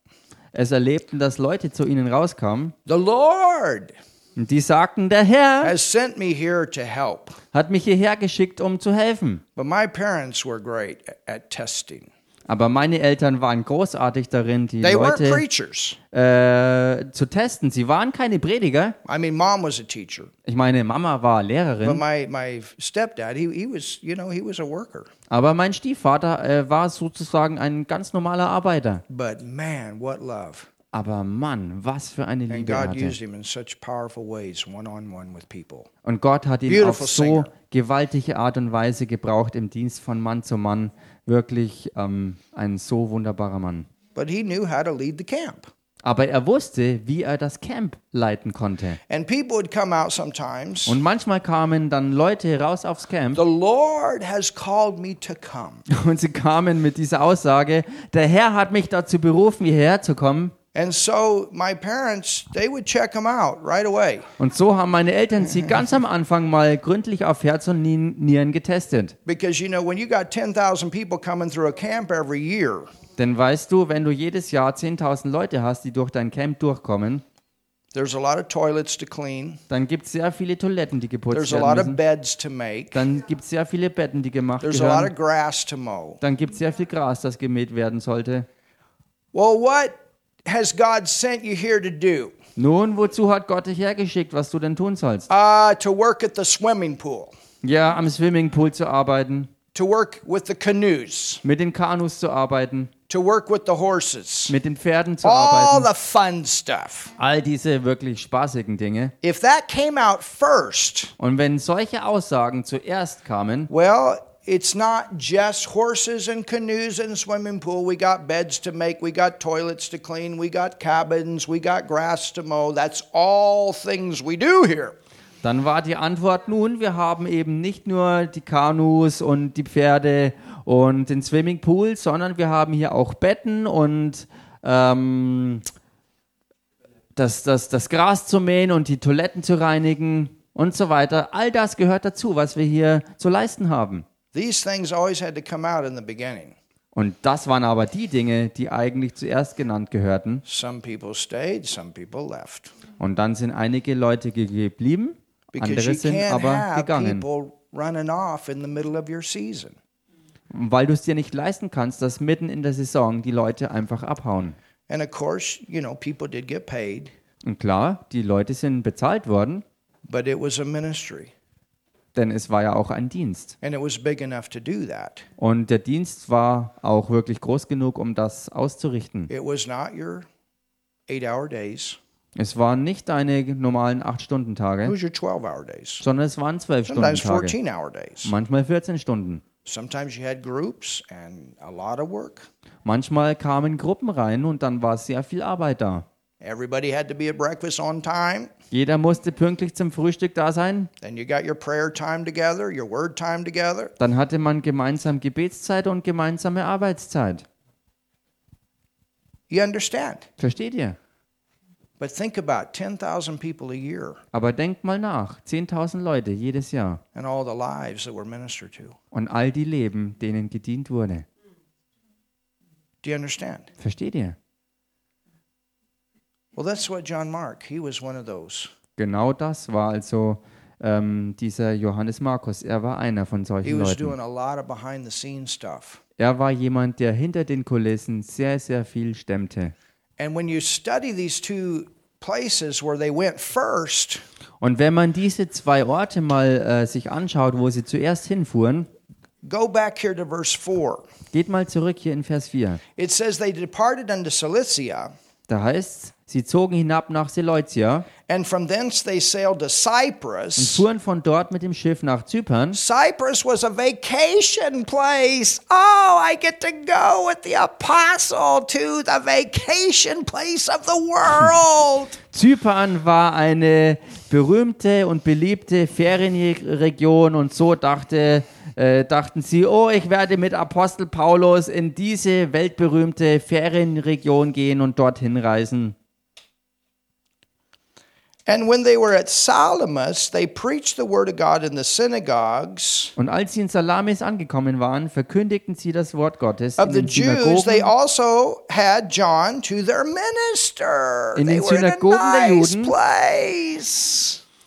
es erlebten, dass Leute zu ihnen rauskamen The Lord und die sagten, der Herr has sent me here to help. hat mich hierher geschickt, um zu helfen. But my parents were great at- testing. Aber meine Eltern waren großartig darin, die They weren't Leute preachers. äh, zu testen. Sie waren keine Prediger. I mean, mom was a teacher, Ich meine, Mama war but Lehrerin, my, my stepdad, he, he was, you know, he was a worker. aber mein Stiefvater äh, war sozusagen ein ganz normaler Arbeiter. But man, what love. Aber Mann, was für eine Liebe er God hatte. used him in such powerful ways, one on one with people. Und Gott hat ihn auf so gewaltige Art und Weise gebraucht im Dienst von Mann zu Mann. Wirklich ähm, ein so wunderbarer Mann. But he knew how to lead the camp. Aber er wusste, wie er das Camp leiten konnte. And people would come out sometimes. Und manchmal kamen dann Leute raus aufs Camp The Lord has called me to come. (laughs) und sie kamen mit dieser Aussage, der Herr hat mich dazu berufen, hierher zu kommen. And so my parents, they would check him out right away Und so haben meine Eltern sie (laughs) ganz am Anfang mal gründlich auf Herz und Nieren getestet. because you know when you got 10,000 people coming through a camp every year, Denn weißt du, wenn du jedes Jahr 10.000 Leute hast, die durch dein Camp durchkommen, there's a lot of toilets to clean, dann gibt es sehr viele Toiletten, die geputzt there's a werden lot of müssen. beds to make, Dann gibt es sehr viele Betten, die gemacht there's a lot gehören. of grass to mow. Dann gibt es sehr viel Gras, das gemäht werden sollte. Well, what has God sent you here to do? Nun, wozu hat Gott dich hergeschickt, was du denn tun sollst? Uh, to work at the swimming pool, Ja, am Swimmingpool zu arbeiten, to work with the canoes, mit den Kanus zu arbeiten, to work with the horses, mit den Pferden zu all arbeiten. the fun stuff. All diese wirklich spaßigen Dinge. If that came out first, Und wenn solche Aussagen zuerst kamen, well, it's not just horses and canoes and swimming pool. We got beds to make, we got toilets to clean, we got cabins, we got grass to mow. That's all things we do here. dann war die Antwort nun, wir haben eben nicht nur die Kanus und die Pferde und den Swimmingpool, sondern wir haben hier auch Betten und ähm, das, das, das Gras zu mähen und die Toiletten zu reinigen und so weiter. All das gehört dazu, was wir hier zu leisten haben. These things always had to come out in the beginning. Und das waren aber die Dinge, die eigentlich zuerst genannt gehörten. Some people stayed, some people left. Und dann sind einige Leute ge- geblieben, andere sind aber gegangen. people running off in the middle of your season. Weil du es dir nicht leisten kannst, dass mitten in der Saison die Leute einfach abhauen. And of course, you know, people did get paid, Und klar, die Leute sind bezahlt worden, but it was a ministry. Denn es war ja auch ein Dienst. Und der Dienst war auch wirklich groß genug, um das auszurichten. Es waren nicht deine normalen it 8-Stunden-Tage, was your 12 hour days, sondern es waren sometimes 12-Stunden-Tage. 14 hour days. Manchmal 14 Stunden. Manchmal kamen Gruppen rein und dann war sehr viel Arbeit da. Everybody had to be at breakfast on time. Jeder musste pünktlich zum Frühstück da sein. Dann hatte man gemeinsam Gebetszeit und gemeinsame Arbeitszeit. You understand? Versteht ihr? But think about 10,000 people a year Aber denkt mal nach. 10.000 Leute jedes Jahr. and all the lives that were ministered to. Und all die Leben, denen gedient wurde. Do you understand? Versteht ihr? Well, that's what John Mark, he was one of those. Genau das war also ähm, dieser Johannes Markus. Er war einer von He solchen was Leuten. doing a lot of behind the scenes stuff. Er war jemand, der hinter den Kulissen sehr, sehr viel stemmte. And when you study these two places where they went first, Und wenn man diese zwei Orte mal äh, sich anschaut, wo sie zuerst hinfuhren, go back here to verse 4. geht mal zurück hier in Vers 4. It says they departed unto Cilicia, Da heißt sie zogen hinab nach Seleucia and from thence they sailed to und Cyprus. fuhren von dort mit dem Schiff nach Zypern. Cyprus was a vacation place. Oh, I get to go with the apostle to the vacation place of the world. (laughs) Zypern war eine berühmte und beliebte Ferienregion und so dachte, äh, dachten sie, oh, ich werde mit Apostel Paulus in diese weltberühmte Ferienregion gehen und dorthin reisen. And when they were at Salamis, they preached the word of God in the synagogues Und als sie in Salamis angekommen waren, verkündigten sie das Wort Gottes in den Synagogen, also had John to their minister. In den Synagogen der Juden.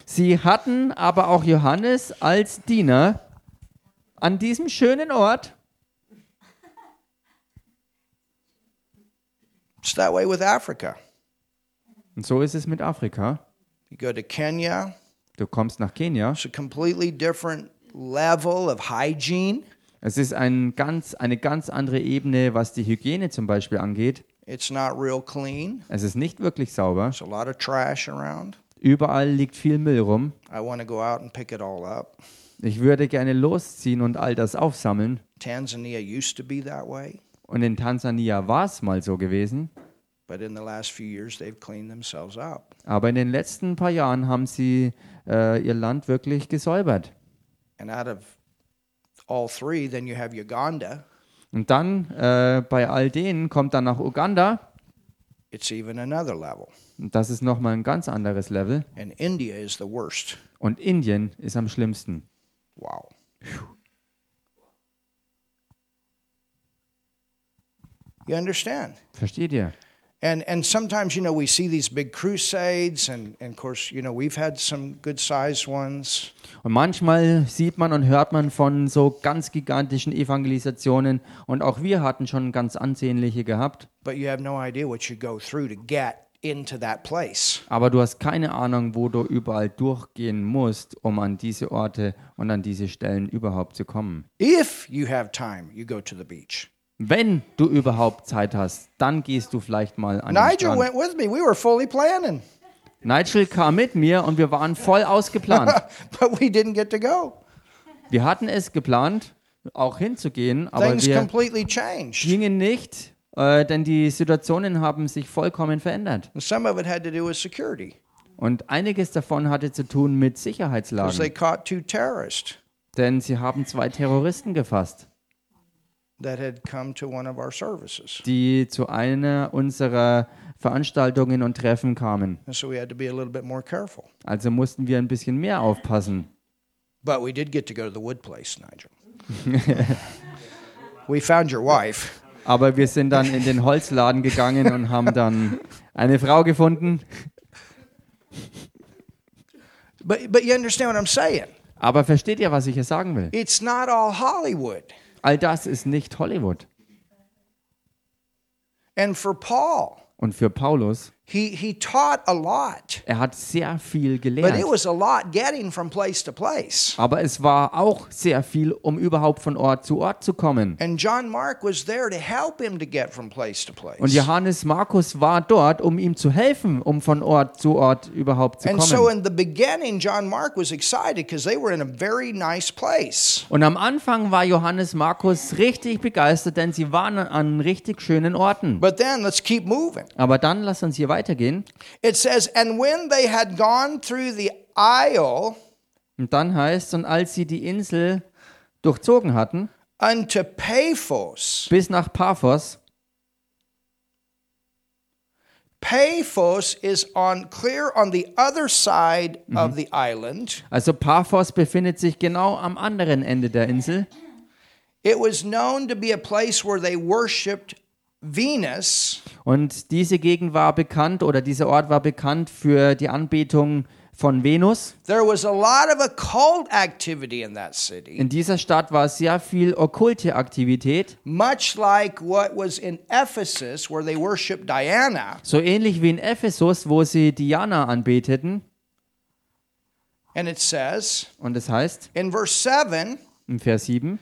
Sie hatten aber auch Johannes als Diener an diesem schönen Ort. It's that way with Africa. Und so ist es mit Afrika. You go to Kenya, Du kommst nach Kenia. it's a completely different level of hygiene. Es ist ein ganz, eine ganz andere Ebene, was die Hygiene zum Beispiel angeht. It's not real clean. Es ist nicht wirklich sauber. There's a lot of trash around. Überall liegt viel Müll rum. I want to go out and pick it all up. Ich würde gerne losziehen und all das aufsammeln. Tanzania used to be that way, Und in Tansania war es mal so gewesen. But in the last few years they've cleaned themselves up. Aber in den letzten paar Jahren haben sie äh, ihr Land wirklich gesäubert. And out of all three, then you have Uganda. Und dann äh, bei all denen kommt dann nach Uganda. It's even another level. Und das ist nochmal ein ganz anderes Level. And India is the worst. Und Indien ist am schlimmsten. Wow. You understand? Versteht ihr? And and sometimes, you know, we see these big crusades, and, and of course, you know, we've had some good sized ones. Und manchmal sieht man und hört man von so ganz gigantischen Evangelisationen. Und auch wir hatten schon ganz ansehnliche gehabt. But you have no idea what you go through to get into that place. Aber du hast keine Ahnung, wo du überall durchgehen musst, um an diese Orte und an diese Stellen überhaupt zu kommen. If you have time, you go to the beach. Wenn du überhaupt Zeit hast, dann gehst du vielleicht mal an den Nigel Strand. went with me. We were fully planning, Nigel kam mit mir und wir waren voll ausgeplant. (laughs) but we didn't get to go. Wir hatten es geplant, auch hinzugehen, aber Things wir completely changed. gingen nicht, äh, denn die Situationen haben sich vollkommen verändert. And some of it had to do with security Und einiges davon hatte zu tun mit because they Sicherheitslagen, caught two terrorists denn sie haben zwei Terroristen gefasst, that had come to one of our services. Die zu einer unserer Veranstaltungen und Treffen kamen. Also mussten wir ein bisschen mehr aufpassen. But we did get to go to the wood place, Nigel. (laughs) we found your wife. Aber wir sind dann in den Holzladen gegangen und haben dann eine Frau gefunden. But, but you understand what I'm saying? Aber versteht ihr, was ich hier sagen will? It's not all Hollywood. All das ist nicht Hollywood. And for Paul, Und für Paulus, he, he taught a lot, er hat sehr viel but it gelehrt. was a lot getting from place to place. Aber es war auch sehr viel, um überhaupt von Ort zu Ort zu kommen. And John Mark was there to help him to get from place to place. Und Johannes Markus war dort, um ihm zu helfen, um von Ort zu Ort überhaupt zu And so kommen. in the beginning, John Mark was excited because they were in a very nice place. Und am Anfang war Johannes Markus richtig begeistert, denn sie waren an richtig schönen Orten. But then let's keep moving. Aber dann lass uns hier weitergehen. It says, And when they had gone through the isle Und dann heißt und als sie die Insel durchzogen hatten, unto Paphos, bis nach Paphos, Paphos is on clear on the other side of the island. Also Paphos befindet sich genau am anderen Ende der Insel. It was known to be a place where they worshipped Venus, Und diese Gegend war bekannt oder dieser Ort war bekannt für die Anbetung von Venus. There was a lot of occult activity in that city, In dieser Stadt war sehr viel okkulte Aktivität, much like what was in Ephesus, where they worshiped Diana. so ähnlich wie in Ephesus, wo sie Diana anbeteten. And it says Und es heißt in verse 7, im Vers 7,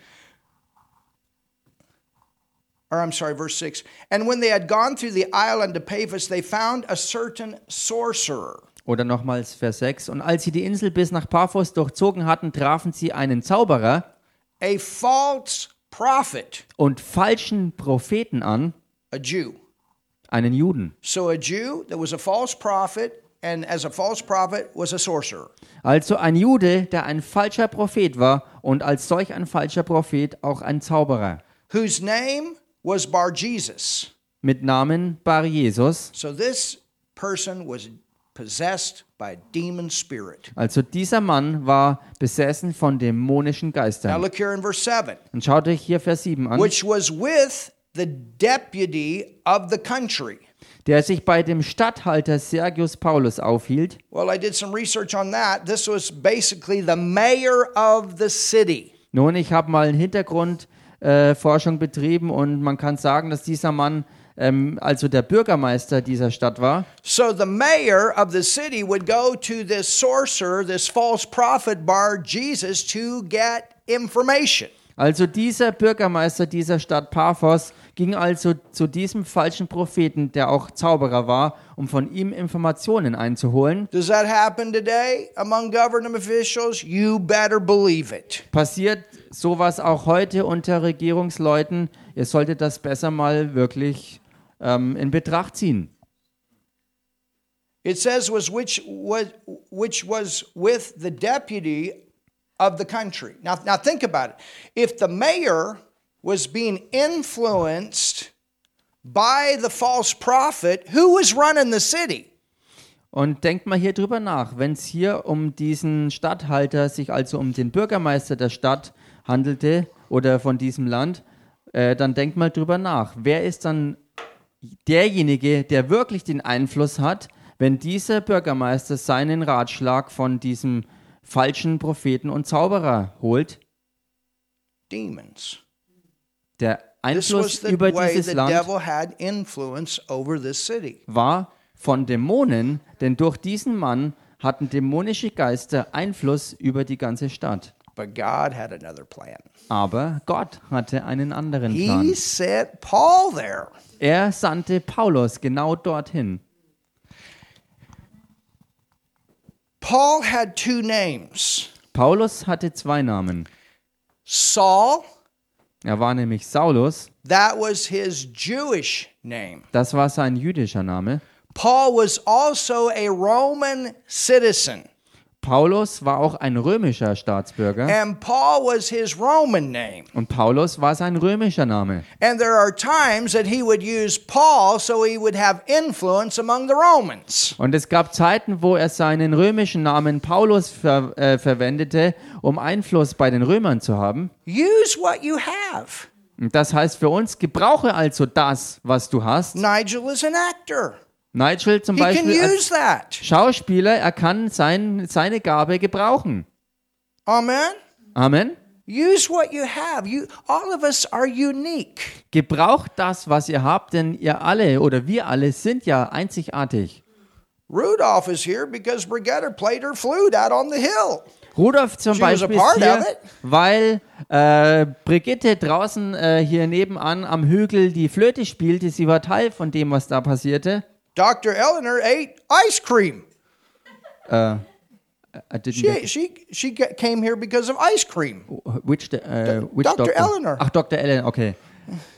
or I'm sorry, verse 6, and when they had gone through the island of Paphos, they found a certain sorcerer. oder nochmals Vers 6, und als sie die Insel bis nach Paphos durchzogen hatten, trafen sie einen Zauberer a false prophet, und falschen Propheten an, a Jew. einen Juden. So a Jew that was a false prophet, and as a false prophet was a sorcerer. Also ein Jude, der ein falscher Prophet war und als solch ein falscher Prophet auch ein Zauberer whose name was Bar Jesus. mit Namen Bar Jesus. So this person was possessed by a demon spirit. Also dieser Mann war besessen von dämonischen Now Geistern. look here in verse 7. Und schaut euch hier Vers 7 an, Which was with the deputy of the country. der sich bei dem Statthalter Sergius Paulus aufhielt. Well, I did some research on that. This was basically the mayor of the city. Nun, ich habe mal eine Hintergrundforschung äh, Forschung betrieben und man kann sagen, dass dieser Mann ähm, also der Bürgermeister dieser Stadt war. So the mayor of the city would go to this sorcerer, this false prophet Bar Jesus, to get information. Also dieser Bürgermeister dieser Stadt Paphos ging also zu diesem falschen Propheten, der auch Zauberer war, um von ihm Informationen einzuholen. Does that happen today among government officials? You better believe it. Passiert sowas auch heute unter Regierungsleuten? Ihr solltet das besser mal wirklich ähm, in Betracht ziehen. It says was which was which was with the deputy of the country. Now now think about it. If the mayor was being influenced by the false prophet, who was running the city? Und denkt mal hier drüber nach, wenn es hier um diesen Statthalter, sich also um den Bürgermeister der Stadt handelte oder von diesem Land, äh, dann denkt mal drüber nach. Wer ist dann derjenige, der wirklich den Einfluss hat, wenn dieser Bürgermeister seinen Ratschlag von diesem falschen Propheten und Zauberer holt? Demons. Der Einfluss the über way dieses the Land devil had influence over this city. war von Dämonen, denn durch diesen Mann hatten dämonische Geister Einfluss über die ganze Stadt. But God had another plan. Aber Gott hatte einen anderen Plan. He sent Paul there. Er sandte Paulus genau dorthin. Paul had two names Paulus hatte zwei Namen. Saul, Er war nämlich Saulus, that was his Jewish name. das war sein jüdischer Name. Paul was also a Roman citizen, Paulus war auch ein römischer Staatsbürger and Paul was his Roman name. und Paulus war sein römischer Name. And there are times that he would use Paul so he would have influence among the Romans. Und es gab Zeiten, wo er seinen römischen Namen Paulus ver äh, verwendete, um Einfluss bei den Römern zu haben. Use what you have. Und das heißt für uns, gebrauche also das, was du hast. Nigel is an actor. Nigel zum He Beispiel als. Schauspieler, er kann sein, seine Gabe gebrauchen. Amen. Amen. Use what you have. You all of us are unique. Gebraucht das, was ihr habt, denn ihr alle oder wir alle sind ja einzigartig. Rudolph is here because Brigitte played her flute out on the hill. Rudolf zum She Beispiel ist hier, weil äh, Brigitte draußen äh, hier nebenan am Hügel die Flöte spielte. Sie war Teil von dem, was da passierte. Dr. Eleanor ate ice cream. I didn't She get- she she ca- came here because of ice cream. Which, äh, which Dr. doctor? Eleanor. Ach, Dr. Eleanor, okay.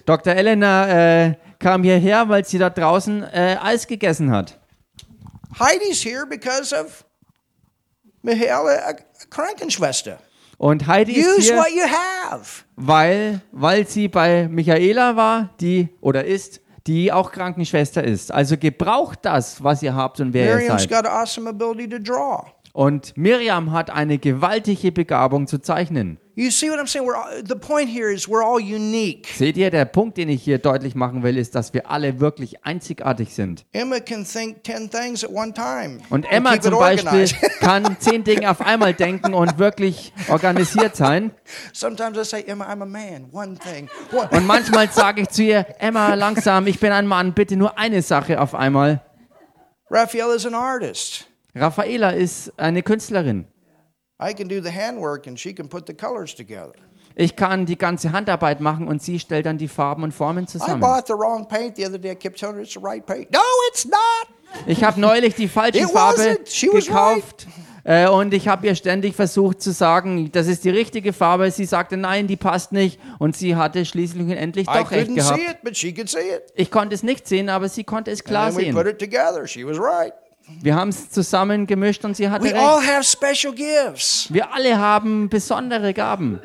Dr. Eleanor äh, kam hierher, weil sie da draußen äh, Eis gegessen hat. Heidi's here because of Michaela a Krankenschwester. Und Heidi ist Use hier, what you have. weil, weil sie bei Michaela war, die oder ist, die auch Krankenschwester ist. Also gebraucht das, was ihr habt und wer ihr Miriam's seid. got an awesome ability to draw. Und Miriam hat eine gewaltige Begabung zu zeichnen. You see what I'm saying? We're all, the point here is we're all unique. Seht ihr, der Punkt, den ich hier deutlich machen will, ist, dass wir alle wirklich einzigartig sind. Emma can think 10 things at one time. Und and Emma zum Beispiel (laughs) kann zehn Dinge auf einmal denken und wirklich organisiert sein. Sometimes I say, Emma, I'm a man. One thing. One. Und manchmal sage ich zu ihr, Emma, langsam, ich bin ein Mann, bitte nur eine Sache auf einmal. Raphael is an artist. Raffaela ist eine Künstlerin. I can do the handwork and she can put the colors together. Ich kann die ganze Handarbeit machen und sie stellt dann die Farben und Formen I zusammen. bought the wrong paint the other day. I kept telling her it's the right paint. No, it's not. Ich habe neulich die falsche Farbe gekauft äh, und ich habe ihr ständig versucht zu sagen, das ist die richtige Farbe. Sie sagte, nein, die passt nicht und sie hatte schließlich und endlich I doch recht couldn't gehabt. it. Ich konnte es nicht sehen, aber sie konnte es klar sehen. right. Wir haben es zusammen gemischt und sie hatte We recht. all have special gifts, Wir alle haben besondere Gaben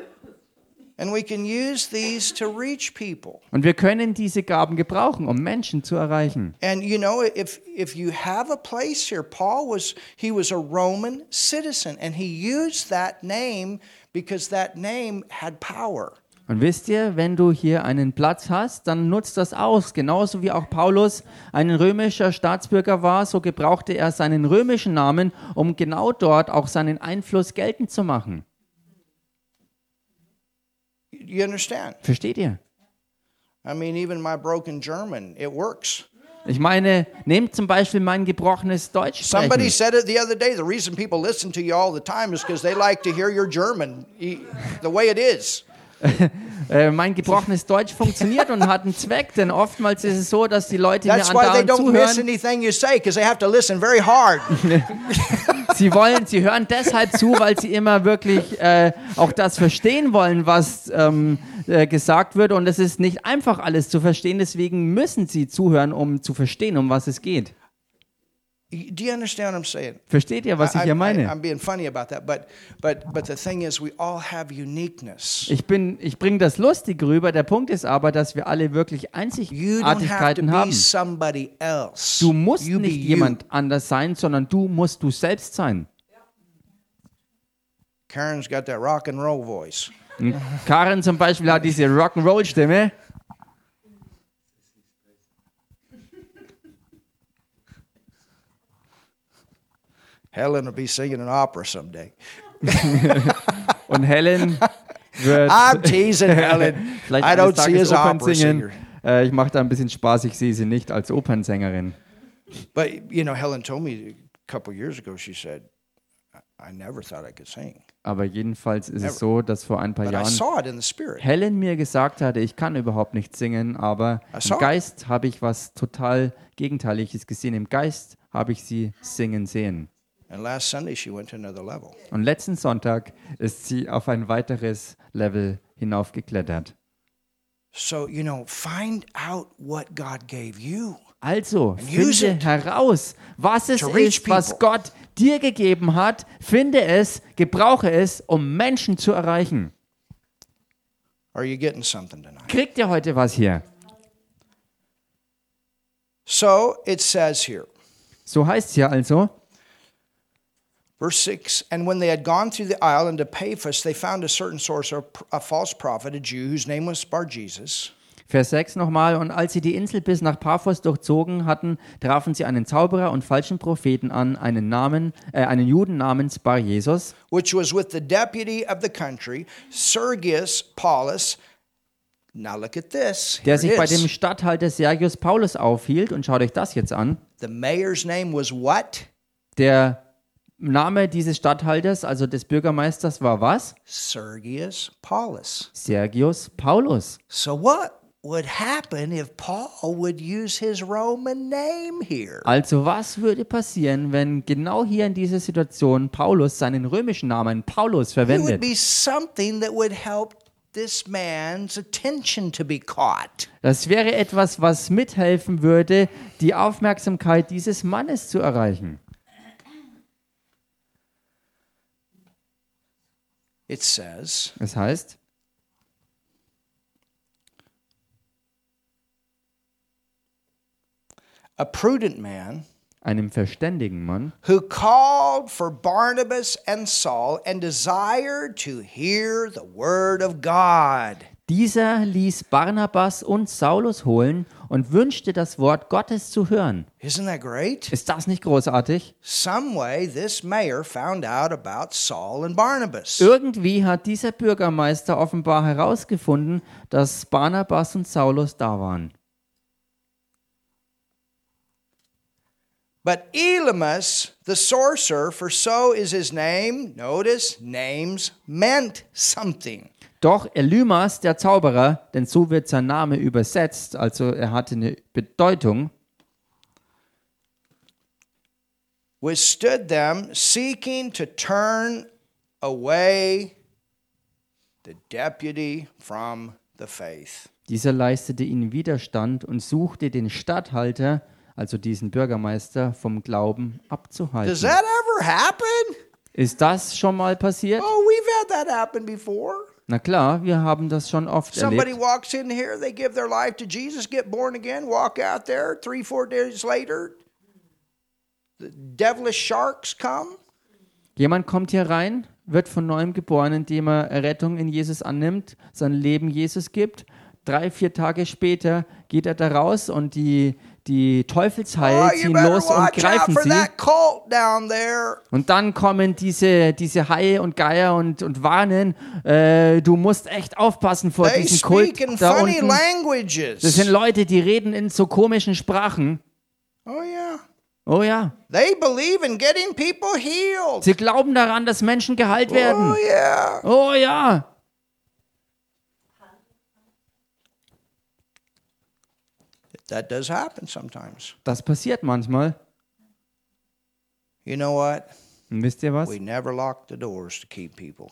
and we can use these to reach people. und wir können diese Gaben gebrauchen, um Menschen zu erreichen. And you know, if if you have a place here, Paul was he was a Roman citizen, and he used that name because that name had power. Und wisst ihr, wenn du hier einen Platz hast, dann nutzt das aus. Genauso wie auch Paulus ein römischer Staatsbürger war, so gebrauchte er seinen römischen Namen, um genau dort auch seinen Einfluss geltend zu machen. You understand? Versteht ihr? I mean, even my broken German, it works. Ich meine, nehmt zum Beispiel mein gebrochenes Deutsch Somebody said it the other day. The reason people listen to you all the time is because they like to hear your German e- the way it is. (laughs) Äh, mein gebrochenes Deutsch funktioniert und hat einen Zweck, denn oftmals ist es so, dass die Leute mir That's they andauernd zuhören. say. (laughs) Sie wollen, sie hören deshalb zu, weil sie immer wirklich äh, auch das verstehen wollen, was ähm, äh, gesagt wird. Und es ist nicht einfach alles zu verstehen. Deswegen müssen sie zuhören, um zu verstehen, um was es geht. Do you understand what I'm saying? Versteht ihr, was ich I, hier I, meine? I'm being funny about that, but but but the thing is, we all have uniqueness. Ich, bin, ich bringe das lustig rüber. Der Punkt ist aber, dass wir alle wirklich You don't have to Einzigartigkeiten be haben. somebody else. Du musst you nicht you. jemand anders sein, sondern du musst du selbst sein. Karen's got that rock and roll voice. Und Karen zum Beispiel hat diese Rock'n'Roll-Stimme. Helen will be singing an opera someday. (laughs) Und Helen wird I'm teasing Helen. (laughs) vielleicht I don't see as Opern opera singen. singer. Äh, ich mache da ein bisschen Spaß, ich sehe sie nicht als Opernsängerin. But you know, Helen told me a couple years ago. She said, "I- "I never thought I could sing, Aber jedenfalls ist es so, dass vor ein paar but Jahren saw it in the spirit." Helen mir gesagt hatte, ich kann überhaupt nicht singen, aber im Geist habe ich was total Gegenteiliges gesehen. Im Geist habe ich sie singen sehen. And last Sunday, she went to another level. Und letzten Sonntag ist sie auf ein weiteres Level hinaufgeklettert. So you know, find out what God gave you. Also, finde heraus, was es ist, was. Gott dir gegeben hat. Finde es, gebrauche es, um Menschen zu erreichen. Are you getting something tonight? Kriegt ihr heute was hier? So it says here, So heißt es hier also. Verse 6 And when they had gone through the isle into Paphos, they found a certain source, of a false prophet, a Jew, whose name was Bar Jesus. Vers 6 nochmal. Und als sie die Insel bis nach Paphos durchzogen hatten, trafen sie einen Zauberer und falschen Propheten an, einen, Namen, äh, einen Juden namens Bar Jesus, which was with the deputy of the country, Sergius Paulus. Now look at this. der sich bei dem Statthalter Sergius Paulus aufhielt. Und schaut euch das jetzt an. The mayor's name was what? Der Name dieses Statthalters, also des Bürgermeisters, war was? Sergius Paulus. Sergius Paulus. So what would happen if Paul would use his Roman name here? Also was würde passieren, wenn genau hier in dieser Situation Paulus seinen römischen Namen Paulus It would verwendet? be something that would help this man's attention to be caught. Das wäre etwas, was mithelfen würde, die Aufmerksamkeit dieses Mannes zu erreichen. It says, Das heißt, a prudent man, einem verständigen Mann, who called for Barnabas and Saul and desired to hear the word of God. Dieser ließ Barnabas und Saulus holen und wünschte das Wort Gottes zu hören. Isn't that great? Ist das nicht großartig? Some way this mayor found out about Saul and Barnabas. Irgendwie hat dieser Bürgermeister offenbar herausgefunden, dass Barnabas und Saulus da waren. But Elymas, the sorcerer, for so is his name, notice, names meant something. Doch Elymas, der Zauberer, denn so wird sein Name übersetzt, also er hatte eine Bedeutung, withstood them, seeking to turn away the deputy from the faith. dieser leistete ihnen Widerstand und suchte den Statthalter, also diesen Bürgermeister, vom Glauben Does abzuhalten. that ever happen? Ist das schon mal passiert? Oh, we've had that happen before. Na klar, wir haben das schon oft Somebody erlebt. walks in here, they give their life to Jesus, get born again, walk out there, three, four days later, the devilish sharks come. Jemand kommt hier rein, wird von neuem geboren, indem er Errettung in Jesus annimmt, sein Leben Jesus gibt. Drei, vier Tage später geht er da raus und die, die Teufelshaie Oh, ziehen los und greifen sie. Und dann kommen diese, diese Haie und Geier und, und warnen, äh, du musst echt aufpassen vor They diesem Kult da unten. languages. Das sind Leute, die reden in so komischen Sprachen. Oh, yeah. Oh ja, They believe in getting people healed. sie glauben daran, dass Menschen geheilt Oh, werden. yeah. Oh ja. That does happen sometimes. Das passiert manchmal. You know what? Und wisst ihr was? We never lock the doors to keep people.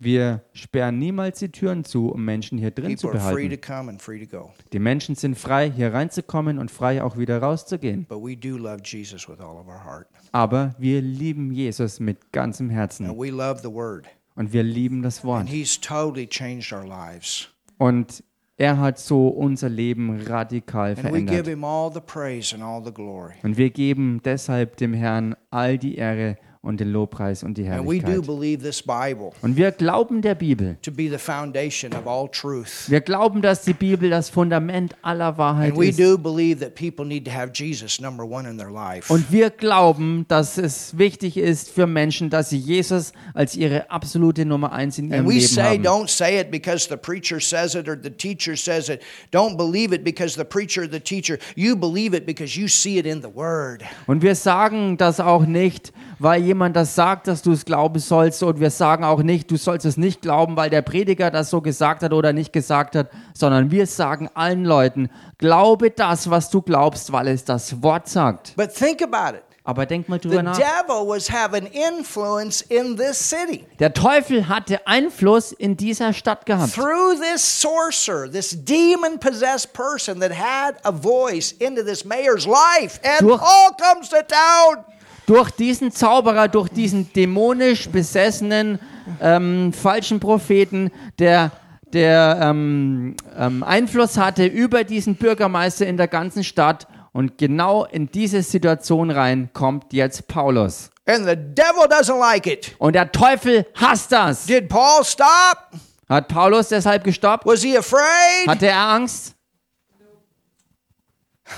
Wir sperren niemals die Türen zu, um Menschen hier drin zu People are free to behalten. come and free to go. Die Menschen sind frei, hier reinzukommen und frei auch wieder rauszugehen. But we do love Jesus with all of our heart. Aber wir lieben Jesus mit ganzem And Herzen we love the Word. und wir lieben das And Wort. He's totally changed our lives. Und er hat so unser Leben radikal verändert. Him all the praise and all the glory. Und wir geben deshalb dem Herrn all die Ehre und den Lobpreis und die And we do Herrlichkeit. believe this Bible Und wir glauben der Bibel. Wir glauben, dass die Bibel das Fundament aller Wahrheit And we ist. do believe that people need to have Jesus number one in their life. Und wir glauben, dass es wichtig ist für Menschen, dass sie Jesus als ihre absolute Nummer eins in ihrem Leben say, haben. don't say it because the preacher says it or the teacher says it. Don't believe it because the preacher or the teacher. You believe it because you see it in the Word. Und wir sagen das auch nicht, weil jemand das sagt, dass du es glauben sollst. Und wir sagen auch nicht, du sollst es nicht glauben, weil der Prediger das so gesagt hat oder nicht gesagt hat, sondern wir sagen allen Leuten, glaube das, was du glaubst, weil es das Wort sagt. But think about it. Aber denk mal The drüber nach. devil was having influence in this city. Der Teufel hatte Einfluss in dieser Stadt gehabt. Through this sorcerer, this demon possessed person that had a voice into this mayor's life. And Paul comes to town. Durch diesen Zauberer, durch diesen dämonisch besessenen ähm, falschen Propheten, der, der ähm, ähm, Einfluss hatte über diesen Bürgermeister in der ganzen Stadt. Und genau in diese Situation rein kommt jetzt Paulus. And the devil doesn't like it. Und der Teufel hasst das. Did Paul stop? Hat Paulus deshalb gestoppt? Was he afraid? Hatte er Angst?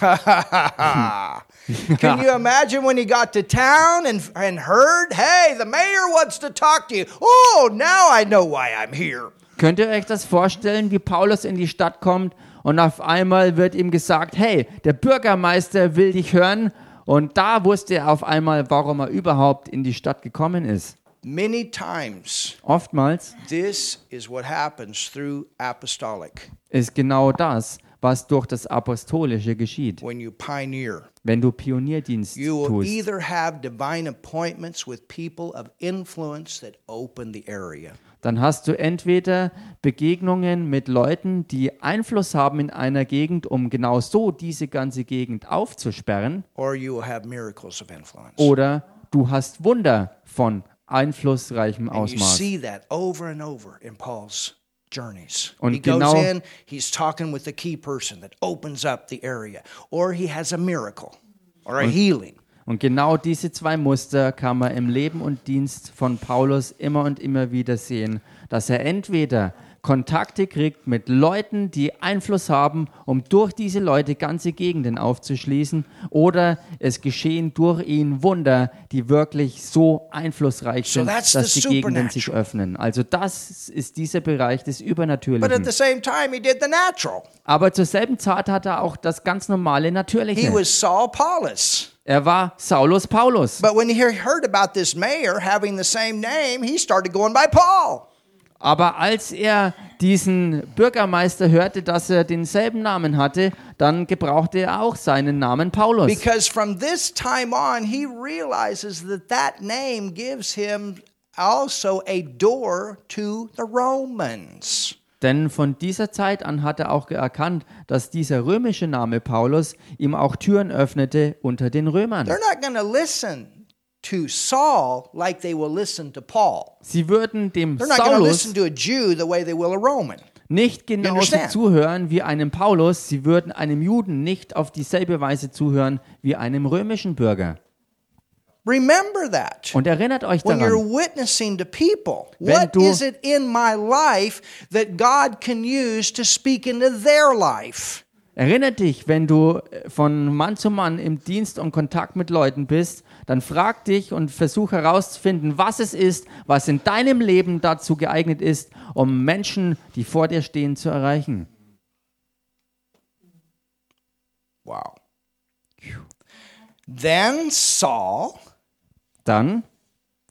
(laughs) Can you (laughs) imagine when he got to town and, and heard, hey, the mayor wants to talk to you? Oh, now I know why I'm here. Könnt ihr euch das vorstellen, wie Paulus in die Stadt kommt und auf einmal wird ihm gesagt, hey, der Bürgermeister will dich hören und da wusste er auf einmal, warum er überhaupt in die Stadt gekommen ist. Many times, Oftmals this is what happens through apostolic ist genau das, was durch das Apostolische geschieht. Wenn du Pionierdienst tust, dann hast du entweder Begegnungen mit Leuten, die Einfluss haben in einer Gegend, um genau so diese ganze Gegend aufzusperren, oder du hast Wunder von einflussreichem And you Ausmaß. see that over and over in Paul's journeys. Und he goes genau- in, he's talking with the key person that opens up the area, or he has a miracle or a healing. Und genau diese zwei Muster kann man im Leben und Dienst von Paulus immer und immer wieder sehen, dass er entweder Kontakte kriegt mit Leuten, die Einfluss haben, um durch diese Leute ganze Gegenden aufzuschließen, oder es geschehen durch ihn Wunder, die wirklich so einflussreich So sind, that's dass die Gegenden sich öffnen. Also das ist dieser Bereich des Übernatürlichen. the same time, he did the natural. Aber zur selben Zeit hat er auch das ganz normale He Natürliche. was Saul Paulus. Er war Saulus Paulus. But when he heard about this mayor having the same name, he started going by Paul. Aber als er diesen Bürgermeister hörte, dass er denselben Namen hatte, dann gebrauchte er auch seinen Namen Paulus. Because from this time on, he realizes that that name gives him also a door to the Romans. Denn von dieser Zeit an hat er auch erkannt, dass dieser römische Name Paulus ihm auch Türen öffnete unter den Römern. They're not going to listen to Saul like they will listen to Paul. Sie würden dem They're not going to Saulus listen to a Jew the way they will a Roman. nicht genauso understand? zuhören wie einem Paulus. Sie würden einem Juden nicht auf dieselbe Weise zuhören wie einem römischen Bürger. Remember that. Und erinnert euch When you're daran, witnessing to people, Wenn what du- is it in my life that God can use to speak into their life? Erinnere dich, wenn du äh, von Mann zu Mann im Dienst und Kontakt mit Leuten bist, dann frag dich und versuch herauszufinden, was es ist, was in deinem Leben dazu geeignet ist, um Menschen, die vor dir stehen, zu erreichen. Wow. Then Saul, Dann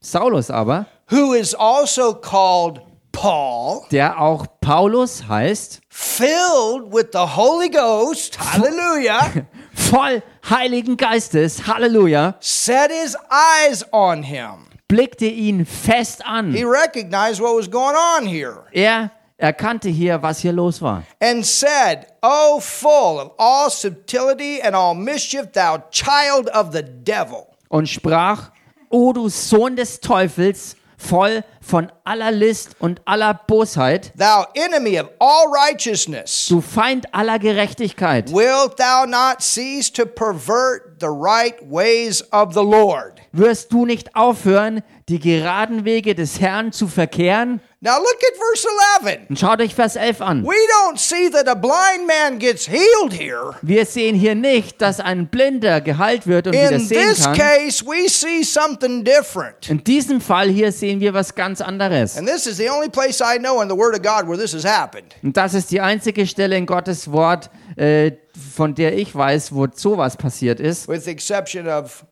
Saulus aber, who is also called Paul, der auch Paulus heißt, filled with the Holy Ghost, hallelujah, (laughs) voll Heiligen Geistes, Halleluja, set his eyes on him. blickte ihn fest an. He recognized what was going on here Er erkannte hier, was hier los war. and said, O full of all subtlety and all mischief, thou child of the devil. und sprach, O du Sohn des Teufels, voll von aller List und aller Bosheit, Thou enemy of all righteousness, du Feind aller Gerechtigkeit, wilt thou not cease to pervert the right ways of the Lord? wirst du nicht aufhören, die geraden Wege des Herrn zu verkehren? Now look at verse 11. Und schaut euch Vers 11 an. We don't see that a blind man gets healed here. Wir sehen hier nicht, dass ein Blinder geheilt wird und wieder In sehen this kann. case, we see something different. In diesem Fall hier sehen wir was ganz anderes. And this is the only place I know in the Word of God where this has happened. Und das ist die einzige Stelle in Gottes Wort, äh, von der ich weiß, wo sowas passiert ist. with the exception of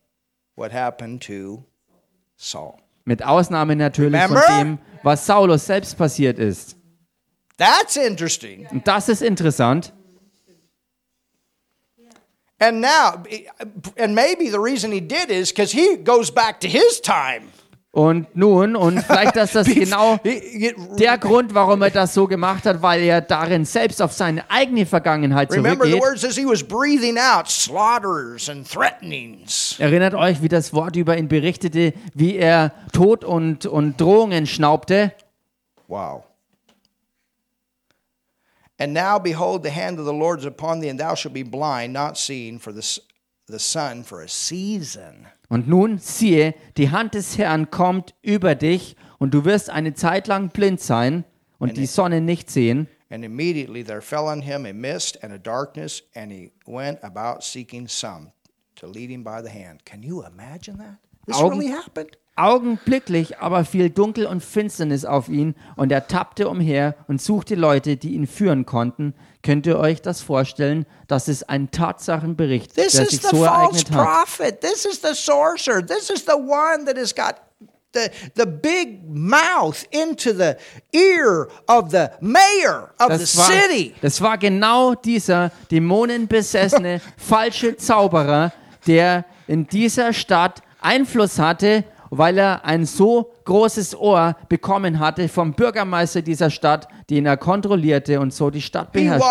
what happened to Saul. Mit Ausnahme natürlich von Remember? dem, was Saulus selbst passiert ist. That's interesting. Und das ist interessant. And now, and maybe the reason he did is because he goes back to his time. Und nun, und (laughs) vielleicht ist das genau der Grund, warum er das so gemacht hat, weil er darin selbst auf seine eigene Vergangenheit zurückgeht. Erinnert euch, wie das Wort über ihn berichtete, wie er Tod und, und Drohungen schnaubte. Wow. And now, behold, the hand of the Lord is upon thee, and thou shalt be blind, not seeing for the, the sun for a season. Und nun, siehe, die Hand des Herrn kommt über dich und du wirst eine Zeit lang blind sein und die Sonne nicht sehen. And immediately there fell on him a mist and a darkness, and he went about seeking some to lead him by the hand. Can you imagine that? This Augen- really happened? Augenblicklich aber fiel Dunkel und Finsternis auf ihn und er tappte umher und suchte Leute, die ihn führen konnten. Könnt ihr euch das vorstellen? Das ist ein Tatsachenbericht, This der is sich the so false ereignet hat. prophet. This is the sorcerer. This is the one that has got the, the big mouth into the ear of the mayor of the Das war, city. das war genau dieser dämonenbesessene (laughs) falsche Zauberer, der in dieser Stadt Einfluss hatte, weil er ein so großes Ohr bekommen hatte vom Bürgermeister dieser Stadt, den er kontrollierte und so die Stadt beherrschte.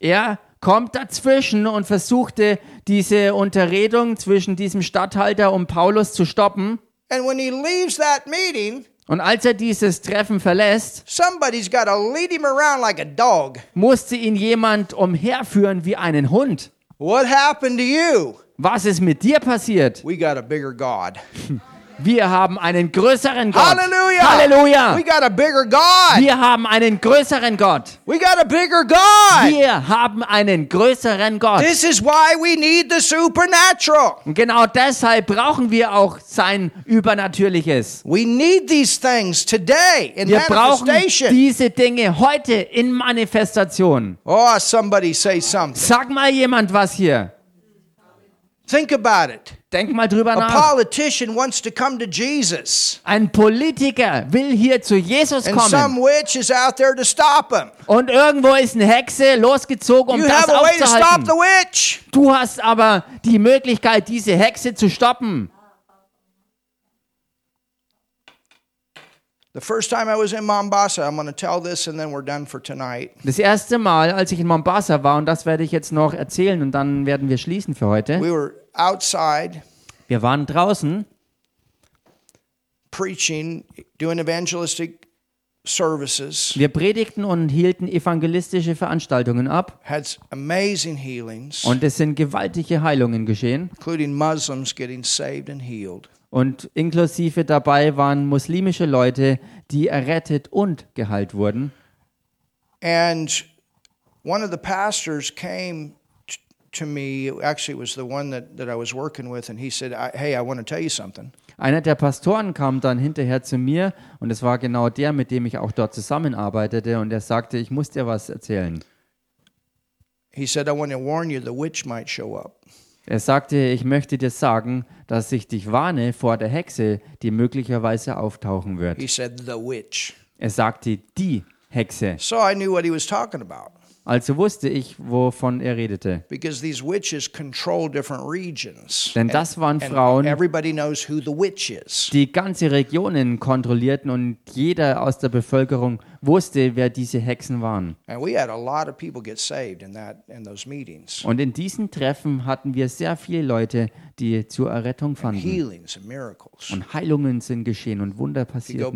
Er kommt dazwischen und versuchte diese Unterredung zwischen diesem Statthalter und Paulus zu stoppen. And when he leaves that meeting, Und als er dieses Treffen verlässt, somebody's got to lead him around like a dog. musste ihn jemand umherführen wie einen Hund. What happened to you? Was ist mit dir passiert? We got a bigger God. (laughs) Wir haben einen größeren Gott. Hallelujah. Halleluja. We got a bigger God. Wir haben einen größeren Gott. We got a bigger God. Wir haben einen größeren Gott. This is why we need the supernatural. Und genau deshalb brauchen wir auch sein Übernatürliches. We need these things today in Wir brauchen manifestation. diese Dinge heute in Manifestation. Oh, somebody say something. Sag mal jemand was hier. Think about it. Denk mal drüber A nach. politician wants to come to Jesus, Ein Politiker will hier zu Jesus and some kommen. witch is out there to stop him. Und irgendwo ist eine Hexe losgezogen, um You das have a way to stop the witch. Du hast aber die Möglichkeit, diese Hexe zu stoppen. The first time I was in Mombasa, I'm going to tell this and then we're done for tonight. Das erste Mal, als ich in Mombasa war, und das werde ich jetzt noch erzählen und dann werden wir schließen für heute. We were outside Wir waren draußen preaching, doing evangelistic services, Wir predigten und hielten evangelistische Veranstaltungen ab had amazing healings, und es sind gewaltige Heilungen geschehen including Muslims getting saved and healed. und inklusive dabei waren muslimische Leute, die errettet und geheilt wurden. And one of the pastors came to me. Actually, it was the one that, that I was working with, and he said, I, Hey, I want to tell you something. Einer der Pastoren kam dann hinterher zu mir und es war genau der, mit dem ich auch dort zusammenarbeitete und er sagte, ich muss dir was erzählen. He said, I want to warn you, the witch might show up. Er sagte, ich möchte dir sagen, dass ich dich warne vor der Hexe, die möglicherweise auftauchen wird. He said, The witch. Er sagte, die Hexe. So I knew what he was talking about Also wusste ich, wovon er redete. because these witches control different regions. Denn das waren Frauen, everybody knows who the witch is. die ganze Regionen kontrollierten und jeder aus der Bevölkerung wusste, wer diese Hexen waren. And we had a lot of people get saved in that in those meetings. Und in diesen Treffen hatten wir sehr viele Leute, die zur Errettung fanden. Healings and miracles. Und Heilungen sind geschehen und Wunder passierten.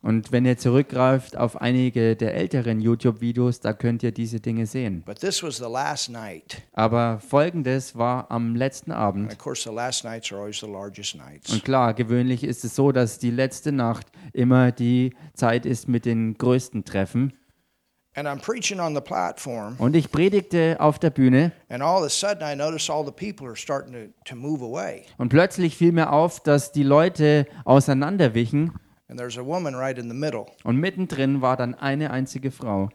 Und wenn ihr zurückgreift auf einige der älteren YouTube-Videos, da könnt ihr diese Dinge sehen. But this was the last night. Aber folgendes war am letzten Abend. of course, the last nights are always the largest nights. Und klar, gewöhnlich ist es so, dass die letzte Nacht immer die Zeit ist mit den größten Treffen. And I'm preaching on the platform, Und ich predigte auf der Bühne and all of a sudden I notice all the people are starting to, to move away. und plötzlich fiel mir auf, dass die Leute auseinanderwichen And there's a woman right in the middle. und mittendrin war dann eine einzige Frau.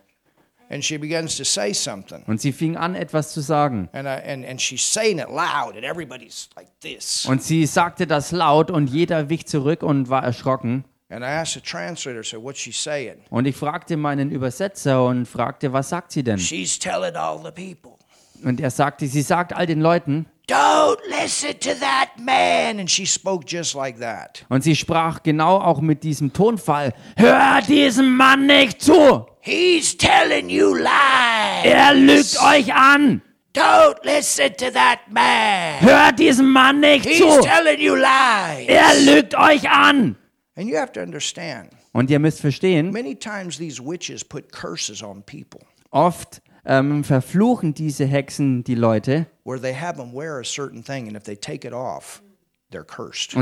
And she begins to say something. Und sie fing an, etwas zu sagen. And, I, and, and she's saying it loud, and everybody's like this. Und sie sagte das laut und jeder wich zurück und war erschrocken. And I asked the translator, I said, What's she saying? Und ich fragte meinen Übersetzer und fragte, was sagt sie denn? She's telling all the people, Und er sagte, sie sagt all den Leuten. Don't listen to that man. And she spoke just like that. Und sie sprach genau auch mit diesem Tonfall. Hör diesem Mann nicht zu! He's telling you lies. Er lügt euch an! Don't listen to that man. Hört diesem Mann nicht He's zu! telling you lies. Er lügt euch an! And you have to understand, Und ihr müsst verstehen, many times these witches put curses on people oft ähm, verfluchen diese Hexen die Leute und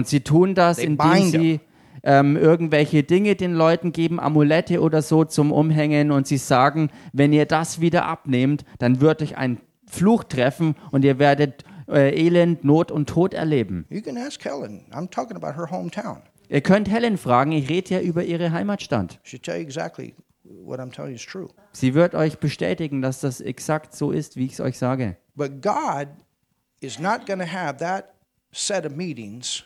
sie tun das, indem sie ähm, irgendwelche Dinge den Leuten geben, Amulette oder so zum Umhängen und sie sagen, wenn ihr das wieder abnehmt, dann wird euch ein Fluch treffen und ihr werdet äh, Elend, Not und Tod erleben. You can ask Helen. I'm talking about her hometown. Ihr könnt Helen fragen, ich rede ja über ihre Heimatstadt. Exactly what I'm telling you is true. Sie wird euch bestätigen, dass das exakt so ist, wie ich es euch sage. But God is not going to have that set of meetings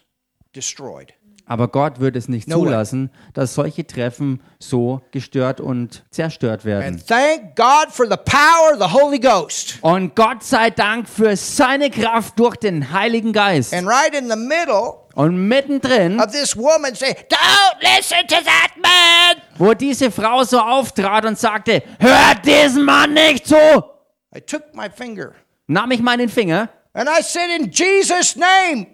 destroyed. Aber Gott wird es nicht No way. zulassen, dass solche Treffen so gestört und zerstört werden. And thank God for the power of the Holy Ghost. Und Gott sei Dank für seine Kraft durch den Heiligen Geist. And right in the middle Und mittendrin, of this woman saying, Don't listen to that man. wo diese Frau so auftrat und sagte, hört diesem Mann nicht zu, I took my finger nahm ich meinen Finger And I said, In Jesus' name,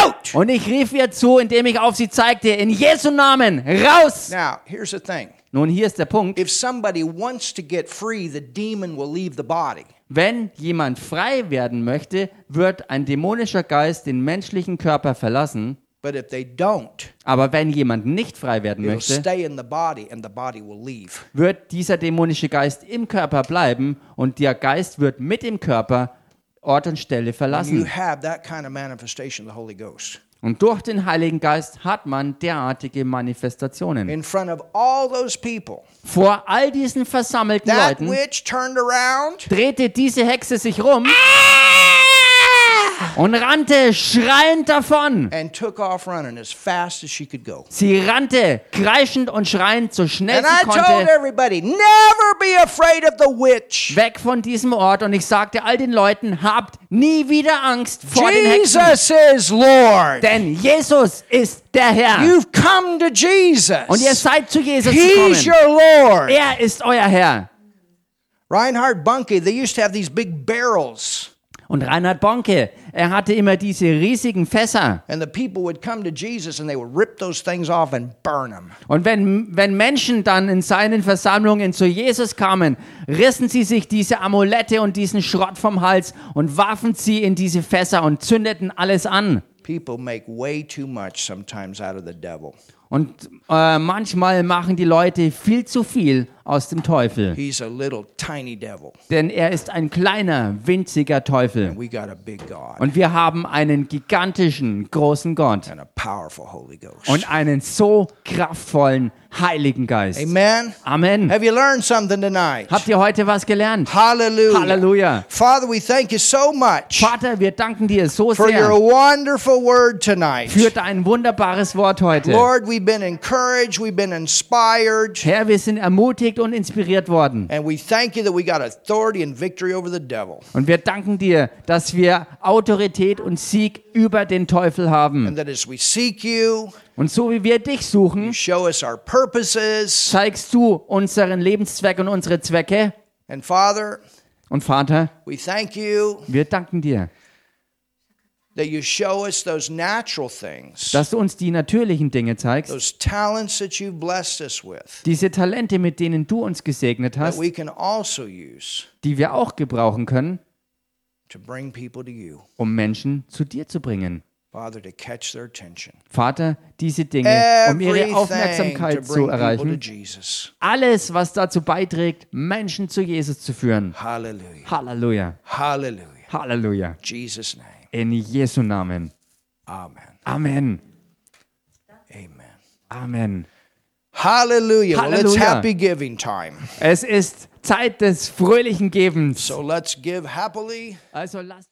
out! Und ich rief ihr zu, indem ich auf sie zeigte, in Jesu Namen, raus! Now, here's the thing Nun, hier ist der Punkt. if somebody wants to get free, the demon will leave the body. Wenn jemand frei werden möchte, wird ein dämonischer Geist den menschlichen Körper verlassen. But if they don't, Aber wenn jemand nicht frei werden it'll möchte, stay in the body and the body will leave. wird dieser dämonische Geist im Körper bleiben und der Geist wird mit dem Körper Ort und Stelle You verlassen. have that kind of manifestation of the Holy Ghost. Und durch den Heiligen Geist hat man derartige Manifestationen. In front of all those people, Vor all diesen versammelten that Leuten witch turned around drehte diese Hexe sich rum und rannte schreiend davon. and took off running as fast as she could go. Sie rannte kreischend und schreiend so schnell And sie I told konnte everybody, never be afraid of the witch. weg von diesem Ort und ich sagte all den Leuten, habt nie wieder Angst vor den Hexen, Jesus is Lord. denn Jesus ist der Herr. You've come to Jesus. Und ihr seid zu Jesus He's gekommen. your Lord. Er ist euer Herr. Reinhard Bunke, they used to have these big barrels, Und Reinhard Bonke, er hatte immer diese riesigen Fässer. and the people would come to Jesus and they would rip those things off and burn them. Und wenn, wenn Menschen dann in seinen Versammlungen zu Jesus kamen, rissen sie sich diese Amulette und diesen Schrott vom Hals und warfen sie in diese Fässer und zündeten alles an. People make way too much sometimes out of the devil. Und äh, manchmal machen die Leute viel zu viel aus dem Teufel. He's a little tiny devil, Denn er ist ein kleiner, winziger Teufel. and we got a big God Und wir haben einen gigantischen, großen Gott. and a powerful Holy Ghost. Und einen so kraftvollen Heiligen Geist. Amen. Amen. Have you learned something tonight? Habt ihr heute was gelernt? Hallelujah. Halleluja. Father, we thank you so much Vater, wir danken dir so for your sehr wonderful word tonight. für dein wunderbares Wort heute. Lord, we've been encouraged, we've been inspired, Herr, wir sind ermutigt und inspiriert worden. and we thank you that we got authority and victory over the devil. Und wir danken dir, dass wir Autorität und Sieg über den Teufel haben. And that as we seek you, Und so wie wir dich suchen, you show us our purposes. zeigst du unseren Lebenszweck und unsere Zwecke. And Father, Und Vater, we thank you wir danken dir, that you show us those natural things, dass du uns die natürlichen Dinge zeigst, those talents that you've blessed us with, diese Talente, mit denen du uns gesegnet that hast, we can also use die wir auch gebrauchen können, to bring people to you. um Menschen zu dir zu bringen. Father, to catch their attention. Vater, diese Dinge, um ihre Aufmerksamkeit zu bring people to erreichen, Jesus. alles, was dazu beiträgt, Menschen zu Jesus zu führen. Hallelujah. Halleluja, Hallelujah. Halleluja. In Jesu Namen. Amen. Amen. Amen. Amen. Hallelujah. Well, it's happy giving time. Es ist Zeit des fröhlichen Gebens. So let's give happily. Also lasst